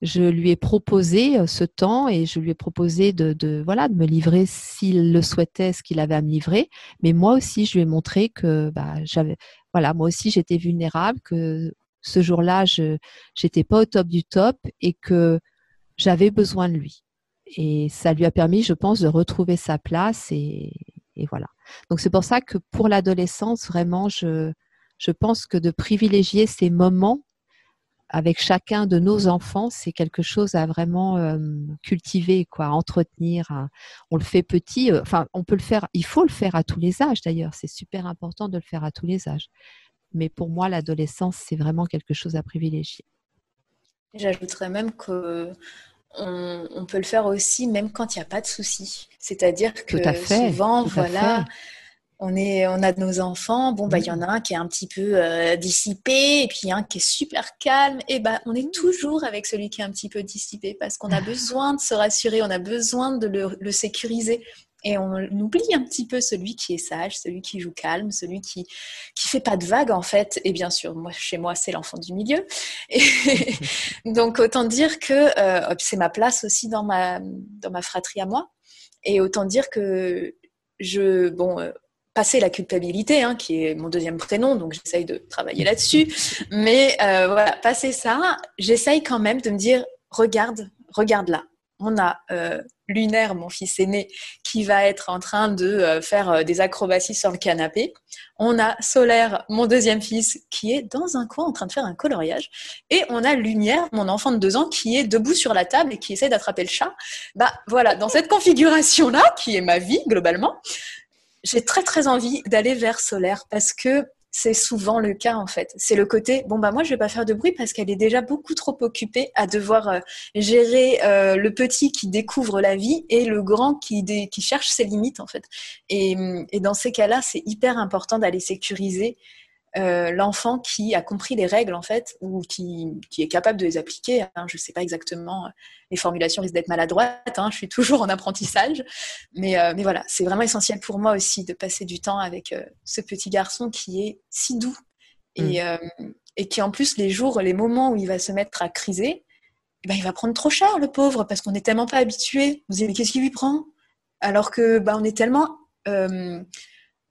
Je lui ai proposé euh, ce temps et je lui ai proposé de, voilà de me livrer s'il le souhaitait ce qu'il avait à me livrer. Mais moi aussi je lui ai montré que bah, j'avais voilà moi aussi j'étais vulnérable que ce jour-là je j'étais pas au top du top et que j'avais besoin de lui. Et ça lui a permis je pense de retrouver sa place et, et voilà donc c'est pour ça que pour l'adolescence vraiment je je pense que de privilégier ces moments avec chacun de nos enfants, c'est quelque chose à vraiment euh, cultiver, quoi, à entretenir. on le fait petit, euh, enfin, on peut le faire, il faut le faire à tous les âges d'ailleurs. C'est super important de le faire à tous les âges. Mais pour moi, l'adolescence, c'est vraiment quelque chose à privilégier. J'ajouterais même que on, peut le faire aussi même quand il n'y a pas de soucis. C'est-à-dire que souvent, voilà, on, est, on a nos enfants, bon, bah, il y en a un qui est un petit peu euh, dissipé et puis un qui est super calme. Et bah, on est toujours avec celui qui est un petit peu dissipé parce qu'on a besoin de se rassurer, on a besoin de le, sécuriser. Et on oublie un petit peu celui qui est sage, celui qui joue calme, celui qui qui fait pas de vagues en fait. Et bien sûr, moi chez moi c'est l'enfant du milieu. Donc autant dire que euh, c'est ma place aussi dans ma dans ma fratrie à moi. Et autant dire que je bon euh, passer la culpabilité, hein, qui est mon deuxième prénom, donc j'essaye de travailler là-dessus. Mais euh, voilà, passer ça, j'essaye quand même de me dire, regarde, regarde là. On a Lunaire, mon fils aîné, qui va être en train de euh, faire des acrobaties sur le canapé. On a Solaire, mon deuxième fils, qui est dans un coin en train de faire un coloriage. Et on a Lumière, mon enfant de deux ans, qui est debout sur la table et qui essaie d'attraper le chat. Bah voilà, dans cette configuration-là, qui est ma vie globalement, j'ai très très envie d'aller vers solaire parce que c'est souvent le cas en fait. C'est le côté bon bah moi je vais pas faire de bruit parce qu'elle est déjà beaucoup trop occupée à devoir euh, gérer euh, le petit qui découvre la vie et le grand qui, qui cherche ses limites en fait. Et, et dans ces cas-là, c'est hyper important d'aller sécuriser euh, l'enfant qui a compris les règles en fait ou qui, est capable de les appliquer. Hein. Je ne sais pas exactement, les formulations risquent d'être maladroites, hein. je suis toujours en apprentissage, mais, euh, mais voilà, c'est vraiment essentiel pour moi aussi de passer du temps avec euh, ce petit garçon qui est si doux et, mm. et, qui en plus les jours, les moments où il va se mettre à criser, eh ben, il va prendre trop cher le pauvre parce qu'on n'est tellement pas habitué. Vous dites mais qu'est-ce qui lui prend? Alors que bah, on est tellement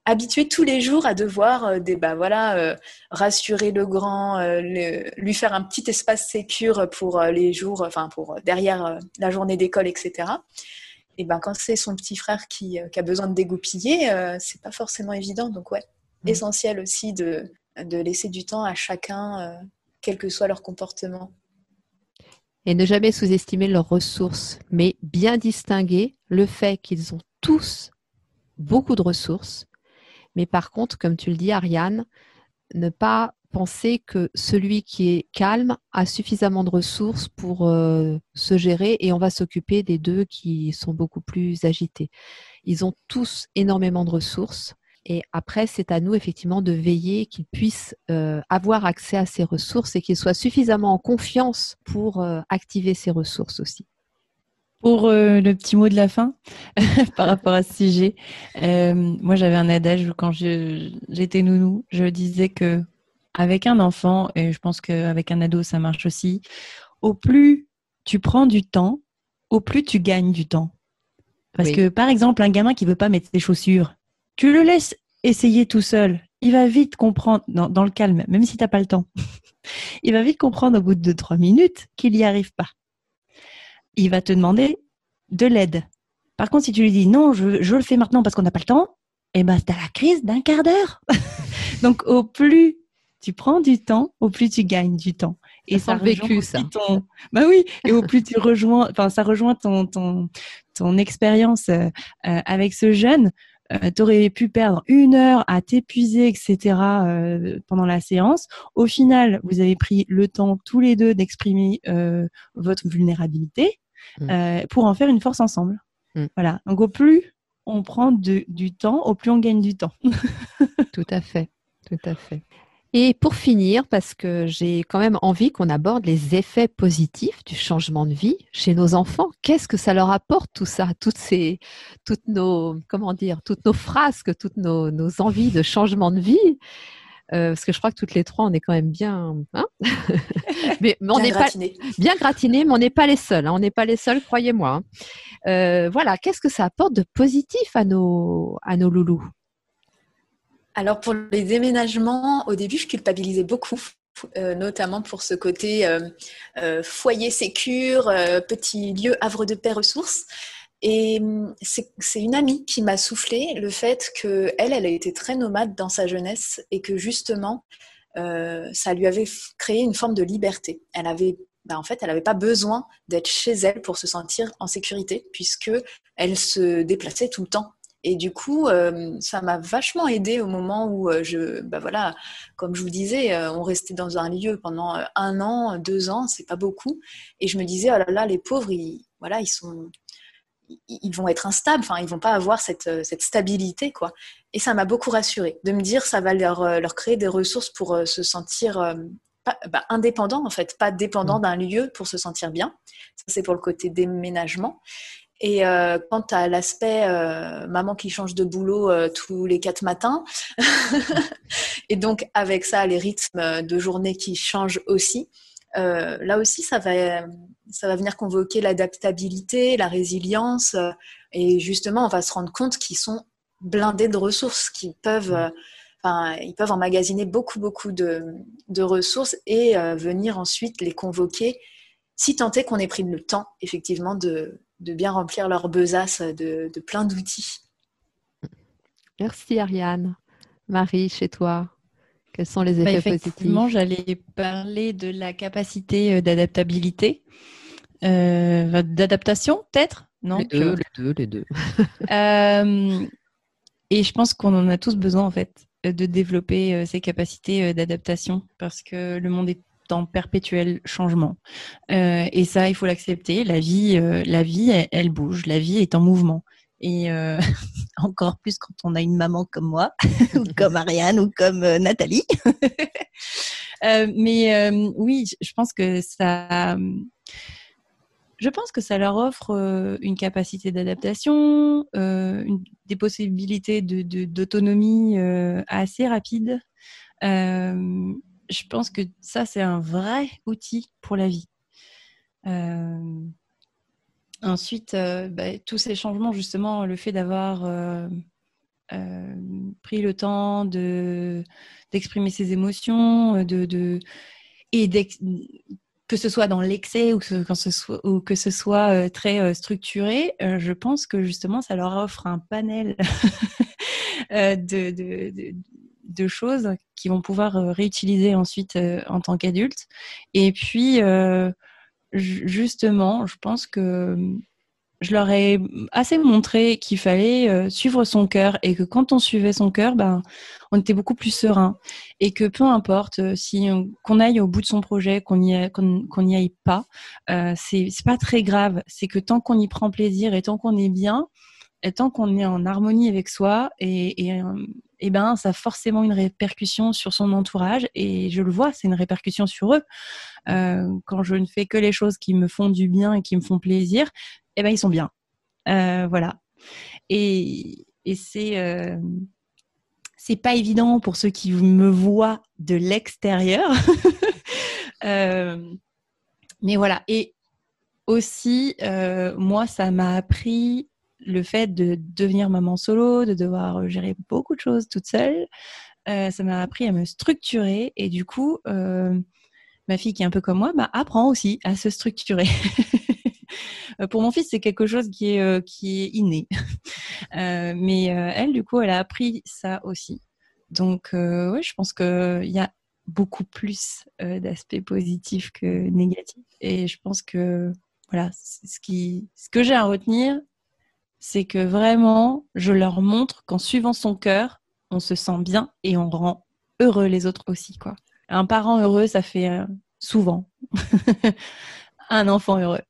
habitué tous les jours à devoir euh, des, bah, voilà, euh, rassurer le grand, euh, lui faire un petit espace sécure pour les jours, enfin pour derrière la journée d'école, etc. Et ben quand c'est son petit frère qui, qui, a besoin de dégoupiller, c'est pas forcément évident. Donc ouais, mmh. essentiel aussi de, de laisser du temps à chacun, quel que soit leur comportement. Et ne jamais sous-estimer leurs ressources, mais bien distinguer le fait qu'ils ont tous beaucoup de ressources mais par contre, comme tu le dis, Ariane, ne pas penser que celui qui est calme a suffisamment de ressources pour euh, se gérer et on va s'occuper des deux qui sont beaucoup plus agités. Ils ont tous énormément de ressources et après, c'est à nous effectivement de veiller qu'ils puissent euh, avoir accès à ces ressources et qu'ils soient suffisamment en confiance pour euh, activer ces ressources aussi. Pour euh, le petit mot de la fin, par rapport à ce sujet, euh, moi j'avais un adage quand j'étais nounou, je disais que avec un enfant, et je pense qu'avec un ado ça marche aussi, au plus tu prends du temps, au plus tu gagnes du temps. Parce que par exemple, un gamin qui veut pas mettre ses chaussures, tu le laisses essayer tout seul. Il va vite comprendre, dans, le calme, même si tu n'as pas le temps, il va vite comprendre au bout de 2-3 minutes qu'il n'y arrive pas il va te demander de l'aide. Par contre, si tu lui dis non, je, le fais maintenant parce qu'on n'a pas le temps, eh ben, tu as la crise d'un quart d'heure. Donc, au plus tu prends du temps, au plus tu gagnes du temps. Et ça, ça vécu ça. Ton... Bah oui, et au plus tu rejoins, enfin ça rejoint ton ton ton expérience euh, euh, avec ce jeune. Euh, tu aurais pu perdre une heure à t'épuiser, etc. pendant la séance. Au final, vous avez pris le temps tous les deux d'exprimer votre vulnérabilité Mm. Euh, pour en faire une force ensemble. Mm. Voilà. Donc au plus on prend du temps, au plus on gagne du temps. tout à fait, tout à fait. Et pour finir, parce que j'ai quand même envie qu'on aborde les effets positifs du changement de vie chez nos enfants. Qu'est-ce que ça leur apporte tout ça, toutes ces, toutes nos, comment dire, toutes nos frasques, toutes nos, nos envies de changement de vie? Parce que je crois que toutes les trois, on est quand même bien, hein mais, on bien gratiné. pas bien gratiné, mais on n'est pas les seuls. Hein. on n'est pas les seuls, croyez-moi. Hein. voilà, qu'est-ce que ça apporte de positif à nos à nos loulous? Alors pour les déménagements, au début, je culpabilisais beaucoup. notamment pour ce côté foyer sécure, petit lieu havre de paix ressources. Et hum, c'est une amie qui m'a soufflé le fait qu'elle, elle a été très nomade dans sa jeunesse et que justement, euh, ça lui avait créé une forme de liberté. Elle avait, bah, en fait, elle n'avait pas besoin d'être chez elle pour se sentir en sécurité, puisque elle se déplaçait tout le temps. Et du coup, euh, ça m'a vachement aidé au moment où euh, je, bah voilà, comme je vous disais, on restait dans un lieu pendant un an, deux ans, c'est pas beaucoup. Et je me disais, oh là là, les pauvres, ils, voilà, ils sont, ils vont être instables, enfin, ils vont pas avoir cette, euh, cette stabilité, quoi. Et ça m'a beaucoup rassurée de me dire ça va leur, euh, leur créer des ressources pour euh, se sentir bah, indépendants, en fait, pas dépendants mmh. d'un lieu pour se sentir bien. Ça, c'est pour le côté déménagement. Et quant à l'aspect maman qui change de boulot tous les quatre matins, et donc avec ça, les rythmes de journée qui changent aussi, euh, là aussi, ça va, ça va venir convoquer l'adaptabilité, la résilience. Euh, et justement, on va se rendre compte qu'ils sont blindés de ressources, qu'ils peuvent, euh, enfin, ils peuvent emmagasiner beaucoup, beaucoup de, de ressources et venir ensuite les convoquer, si tant est qu'on ait pris le temps, effectivement, de, de bien remplir leur besace de, de plein d'outils. Merci Ariane. Marie, chez toi quels sont les bah, effets positifs? Effectivement, j'allais parler de la capacité euh, d'adaptabilité, euh, d'adaptation peut-être? Non? Les deux, les deux, les deux. Euh, et je pense qu'on en a tous besoin en fait de développer ces capacités d'adaptation parce que le monde est en perpétuel changement. et ça, il faut l'accepter. La vie, la vie, elle, bouge. La vie est en mouvement. Et euh, encore plus quand on a une maman comme moi, ou comme Ariane, ou comme euh, Nathalie. Euh, mais oui, je pense que ça, je pense que ça leur offre une capacité d'adaptation, des possibilités d'autonomie de, assez rapides. je pense que ça, c'est un vrai outil pour la vie. Ensuite, euh, bah, tous ces changements, justement, le fait d'avoir euh, euh, pris le temps de d'exprimer ses émotions, de, et que ce soit dans l'excès ou, que ce soit, ou que ce soit très structuré, je pense que justement, ça leur offre un panel de, de, choses qu'ils vont pouvoir réutiliser ensuite en tant qu'adultes. Et puis, justement, je pense que je leur ai assez montré qu'il fallait euh, suivre son cœur et que quand on suivait son cœur, ben, on était beaucoup plus serein et que peu importe euh, si qu'on aille au bout de son projet, qu'on n'y aille pas, euh, c'est pas très grave. C'est que tant qu'on y prend plaisir et tant qu'on est bien, et tant qu'on est en harmonie avec soi et, et, et ben ça a forcément une répercussion sur son entourage et je le vois, c'est une répercussion sur eux. Euh, quand je ne fais que les choses qui me font du bien et qui me font plaisir, eh ben ils sont bien. Euh, voilà. Et, et c'est euh, c'est pas évident pour ceux qui me voient de l'extérieur. mais voilà. Et aussi, moi, ça m'a appris le fait de devenir maman solo, de devoir gérer beaucoup de choses toute seule, euh, ça m'a appris à me structurer et du coup, euh, ma fille qui est un peu comme moi, bah, apprend aussi à se structurer. Euh, pour mon fils, c'est quelque chose qui est, qui est inné. mais elle, du coup, elle a appris ça aussi. Donc, je pense qu'il y a beaucoup plus d'aspects positifs que négatifs. Et je pense que voilà, ce, qui, ce que j'ai à retenir, c'est que vraiment, je leur montre qu'en suivant son cœur, on se sent bien et on rend heureux les autres aussi. Quoi. Un parent heureux, ça fait euh, souvent un enfant heureux.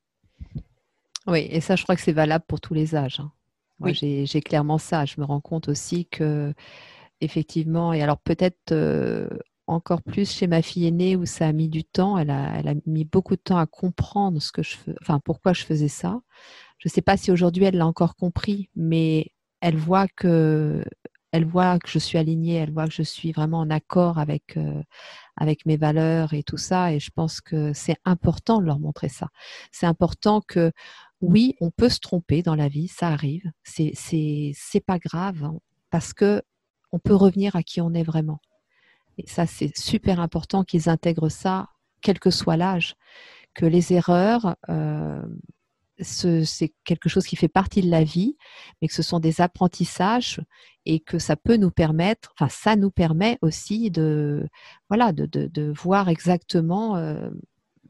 Oui, et ça, je crois que c'est valable pour tous les âges. Hein. Moi, j'ai clairement ça. Je me rends compte aussi que, effectivement, et alors peut-être euh, encore plus chez ma fille aînée où ça a mis du temps. Elle a, elle a mis beaucoup de temps à comprendre ce que je fais, enfin pourquoi je faisais ça. Je ne sais pas si aujourd'hui elle l'a encore compris, mais elle voit que elle voit que je suis alignée, elle voit que je suis vraiment en accord avec euh, avec mes valeurs et tout ça. Et je pense que c'est important de leur montrer ça. C'est important que oui, on peut se tromper dans la vie, ça arrive. C'est c'est c'est pas grave hein, parce que on peut revenir à qui on est vraiment. Et ça, c'est super important qu'ils intègrent ça, quel que soit l'âge, que les erreurs, euh, c'est quelque chose qui fait partie de la vie, mais que ce sont des apprentissages et que ça peut nous permettre, enfin ça nous permet aussi de, voilà, de, de, voir exactement euh,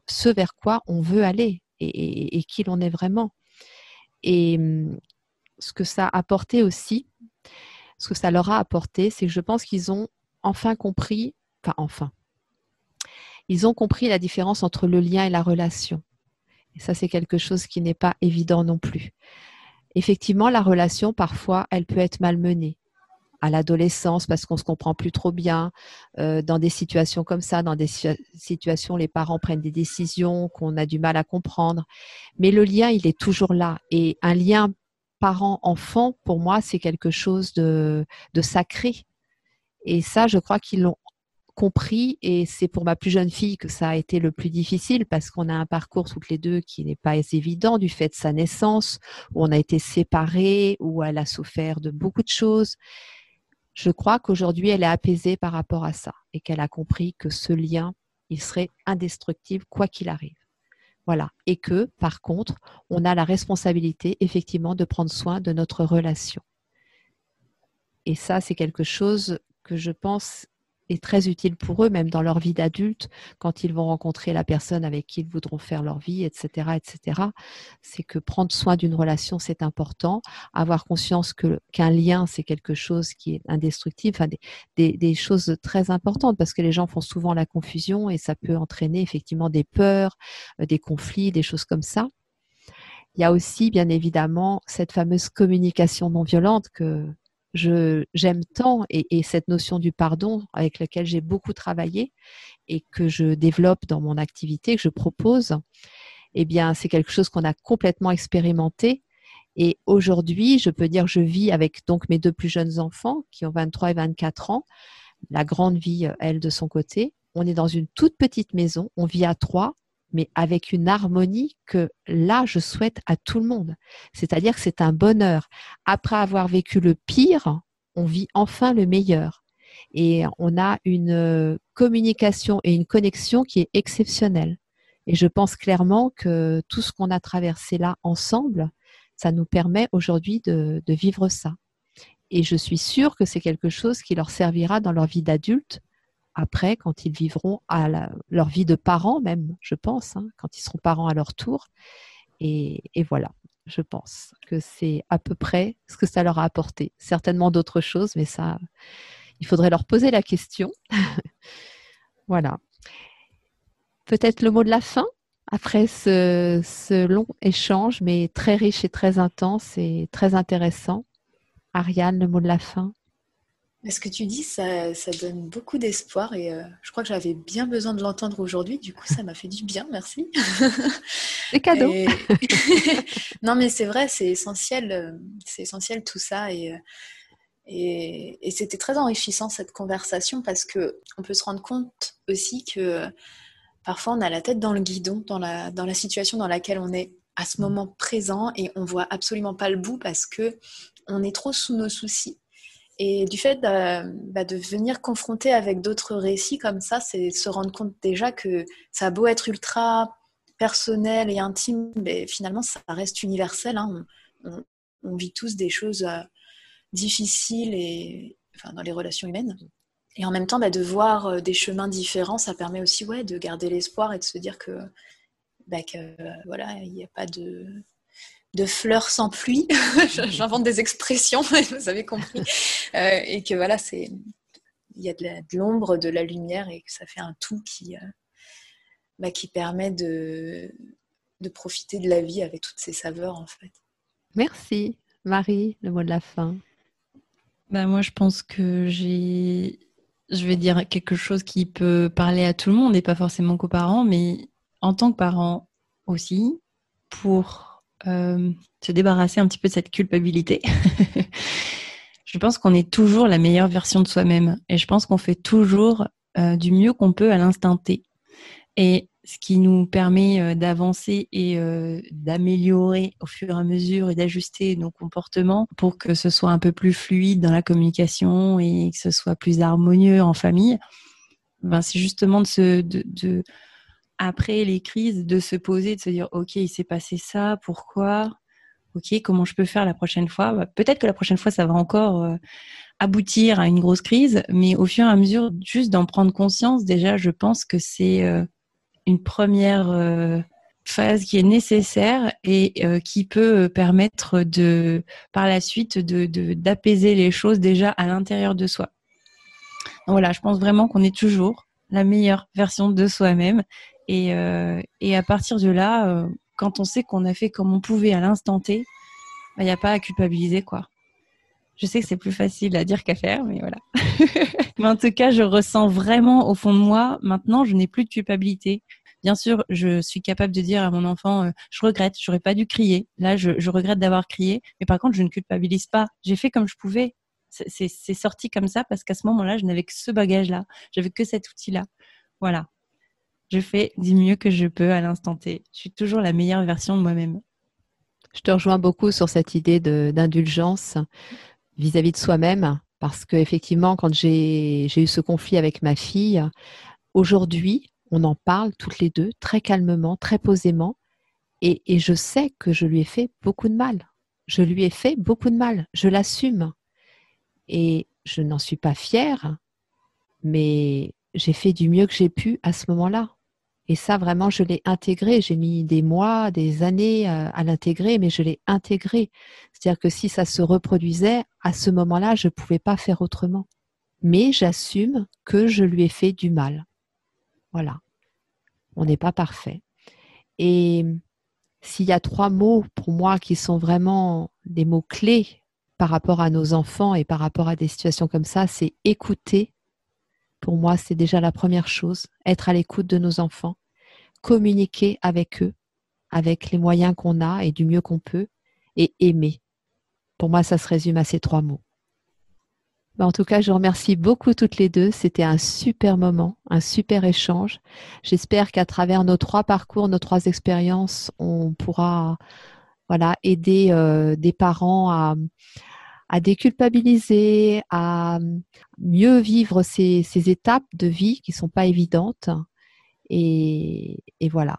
ce vers quoi on veut aller et, et, qui l'on est vraiment. Et hum, ce que ça a apporté aussi, ce que ça leur a apporté, c'est que je pense qu'ils ont enfin compris, enfin enfin, ils ont compris la différence entre le lien et la relation. Ça, c'est quelque chose qui n'est pas évident non plus. Effectivement, la relation, parfois, elle peut être malmenée à l'adolescence parce qu'on ne se comprend plus trop bien, euh, dans des situations comme ça, dans des situations où les parents prennent des décisions qu'on a du mal à comprendre. Mais le lien, il est toujours là. Et un lien parent-enfant, pour moi, c'est quelque chose de sacré. Et ça, je crois qu'ils l'ont compris et c'est pour ma plus jeune fille que ça a été le plus difficile parce qu'on a un parcours toutes les deux qui n'est pas évident du fait de sa naissance, où on a été séparés, où elle a souffert de beaucoup de choses. Je crois qu'aujourd'hui, elle est apaisée par rapport à ça et qu'elle a compris que ce lien, il serait indestructible quoi qu'il arrive. Voilà. Et que, par contre, on a la responsabilité, effectivement, de prendre soin de notre relation. Et ça, c'est quelque chose que je pense est très utile pour eux, même dans leur vie d'adulte, quand ils vont rencontrer la personne avec qui ils voudront faire leur vie, etc., etc. C'est que prendre soin d'une relation, c'est important. Avoir conscience que qu'un lien, c'est quelque chose qui est indestructible. Enfin, des, des, choses très importantes parce que les gens font souvent la confusion et ça peut entraîner effectivement des peurs, euh, des conflits, des choses comme ça. Il y a aussi, bien évidemment, cette fameuse communication non violente que j'aime tant et, cette notion du pardon avec laquelle j'ai beaucoup travaillé et que je développe dans mon activité, que je propose, eh bien, c'est quelque chose qu'on a complètement expérimenté. Et aujourd'hui, je peux dire je vis avec donc mes deux plus jeunes enfants qui ont 23 et 24 ans. La grande vie, elle, de son côté. On est dans une toute petite maison. On vit à trois mais avec une harmonie que là, je souhaite à tout le monde. C'est-à-dire que c'est un bonheur. Après avoir vécu le pire, on vit enfin le meilleur. Et on a une euh, communication et une connexion qui est exceptionnelle. Et je pense clairement que tout ce qu'on a traversé là ensemble, ça nous permet aujourd'hui de, de vivre ça. Et je suis sûre que c'est quelque chose qui leur servira dans leur vie d'adulte après, quand ils vivront leur vie de parents même, je pense, hein, quand ils seront parents à leur tour. Et, voilà, je pense que c'est à peu près ce que ça leur a apporté. Certainement d'autres choses, mais ça, il faudrait leur poser la question. voilà. Peut-être le mot de la fin après ce, long échange, mais très riche et très intense et très intéressant. Ariane, le mot de la fin? Ce que tu dis, ça, donne beaucoup d'espoir et euh, je crois que j'avais bien besoin de l'entendre aujourd'hui. Du coup, ça m'a fait du bien, merci. C'est cadeau. non, mais c'est vrai, c'est essentiel, euh, c'est essentiel tout ça et, euh, et, et c'était très enrichissant cette conversation parce que on peut se rendre compte aussi que parfois on a la tête dans le guidon, dans la, dans la situation dans laquelle on est à ce mm. moment présent et on voit absolument pas le bout parce que on est trop sous nos soucis. Et du fait de, bah, de venir confronter avec d'autres récits comme ça, c'est se rendre compte déjà que ça a beau être ultra personnel et intime, mais finalement ça reste universel. Hein. On, vit tous des choses euh, difficiles et, dans les relations humaines. Et en même temps, bah, de voir euh, des chemins différents, ça permet aussi ouais, de garder l'espoir et de se dire que, bah, voilà, il n'y a pas de de fleurs sans pluie. J'invente des expressions, vous avez compris. Euh, et que voilà, c'est il y a de l'ombre, de, la lumière et que ça fait un tout qui, euh, bah, qui permet de, de profiter de la vie avec toutes ses saveurs en fait. Merci. Marie, le mot de la fin. Bah, moi, je pense que j'ai, je vais dire quelque chose qui peut parler à tout le monde et pas forcément qu'aux parents, mais en tant que parent aussi, pour euh, se débarrasser un petit peu de cette culpabilité. Je pense qu'on est toujours la meilleure version de soi-même et je pense qu'on fait toujours euh, du mieux qu'on peut à l'instant T. Et ce qui nous permet euh, d'avancer et d'améliorer au fur et à mesure et d'ajuster nos comportements pour que ce soit un peu plus fluide dans la communication et que ce soit plus harmonieux en famille. Ben, c'est justement de se, de, après les crises, de se poser, de se dire, OK, il s'est passé ça, pourquoi? OK, comment je peux faire la prochaine fois? Bah, peut-être que la prochaine fois, ça va encore euh, aboutir à une grosse crise, mais au fur et à mesure, juste d'en prendre conscience, déjà, je pense que c'est une première euh, phase qui est nécessaire et euh, qui peut permettre de, par la suite, de, d'apaiser les choses déjà à l'intérieur de soi. voilà, je pense vraiment qu'on est toujours la meilleure version de soi-même et, euh, et à partir de là, quand on sait qu'on a fait comme on pouvait à l'instant T, il bah, n'y a pas à culpabiliser quoi. Je sais que c'est plus facile à dire qu'à faire, mais voilà. mais en tout cas, je ressens vraiment au fond de moi, maintenant, je n'ai plus de culpabilité. Bien sûr, je suis capable de dire à mon enfant, euh, je regrette, j'aurais pas dû crier. Là, je, je regrette d'avoir crié. Mais par contre, je ne culpabilise pas. J'ai fait comme je pouvais. C'est sorti comme ça parce qu'à ce moment-là, je n'avais que ce bagage-là. J'avais que cet outil-là. Voilà. Je fais du mieux que je peux à l'instant T. Je suis toujours la meilleure version de moi-même. Je te rejoins beaucoup sur cette idée d'indulgence vis-à-vis de soi-même, parce que effectivement, quand j'ai eu ce conflit avec ma fille, aujourd'hui, on en parle toutes les deux très calmement, très posément, et, et je sais que je lui ai fait beaucoup de mal. Je lui ai fait beaucoup de mal, je l'assume. Et je n'en suis pas fière, mais j'ai fait du mieux que j'ai pu à ce moment-là. Et ça, vraiment, je l'ai intégré. J'ai mis des mois, des années euh, à, l'intégrer, mais je l'ai intégré. C'est-à-dire que si ça se reproduisait, à ce moment-là, je ne pouvais pas faire autrement. Mais j'assume que je lui ai fait du mal. Voilà. On n'est pas parfait. Et s'il y a trois mots pour moi qui sont vraiment des mots clés par rapport à nos enfants et par rapport à des situations comme ça, c'est écouter, pour moi, c'est déjà la première chose, être à l'écoute de nos enfants, communiquer avec eux, avec les moyens qu'on a et du mieux qu'on peut, et aimer. Pour moi, ça se résume à ces trois mots. Bah, en tout cas, je vous remercie beaucoup toutes les deux. C'était un super moment, un super échange. J'espère qu'à travers nos trois parcours, nos trois expériences, on pourra voilà, aider euh, des parents à, à déculpabiliser, à mieux vivre ces, étapes de vie qui ne sont pas évidentes. Et, voilà.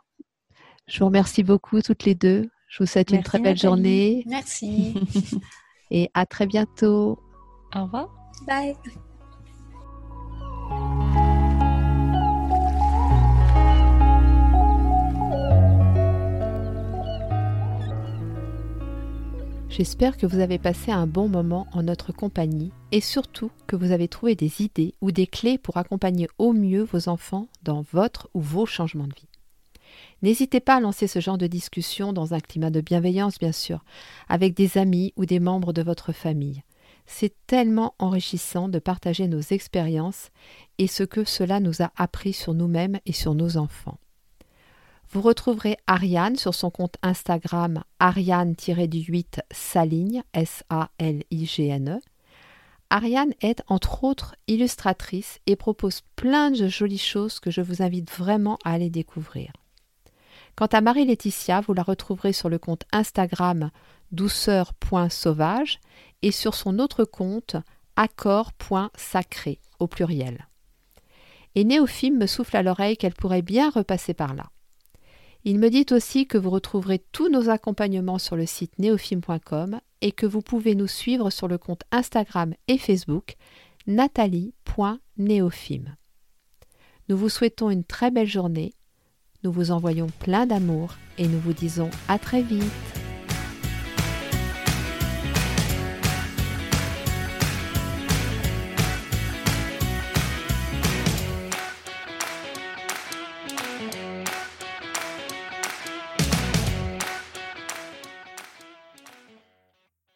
Je vous remercie beaucoup toutes les deux. Je vous souhaite une très belle journée. Merci. et à très bientôt. Au revoir. Bye. J'espère que vous avez passé un bon moment en notre compagnie et surtout que vous avez trouvé des idées ou des clés pour accompagner au mieux vos enfants dans votre ou vos changements de vie. N'hésitez pas à lancer ce genre de discussion dans un climat de bienveillance, bien sûr, avec des amis ou des membres de votre famille. C'est tellement enrichissant de partager nos expériences et ce que cela nous a appris sur nous-mêmes et sur nos enfants. Vous retrouverez Ariane sur son compte Instagram Ariane-8 Saligne, S-A-L-I-G-N-E. Ariane est entre autres illustratrice et propose plein de jolies choses que je vous invite vraiment à aller découvrir. Quant à Marie-Laetitia, vous la retrouverez sur le compte Instagram douceur.sauvage et sur son autre compte accord.sacré au pluriel. Et Néophime me souffle à l'oreille qu'elle pourrait bien repasser par là. Il me dit aussi que vous retrouverez tous nos accompagnements sur le site néophime.com et que vous pouvez nous suivre sur le compte Instagram et Facebook nathalie.néophime. Nous vous souhaitons une très belle journée, nous vous envoyons plein d'amour et nous vous disons à très vite.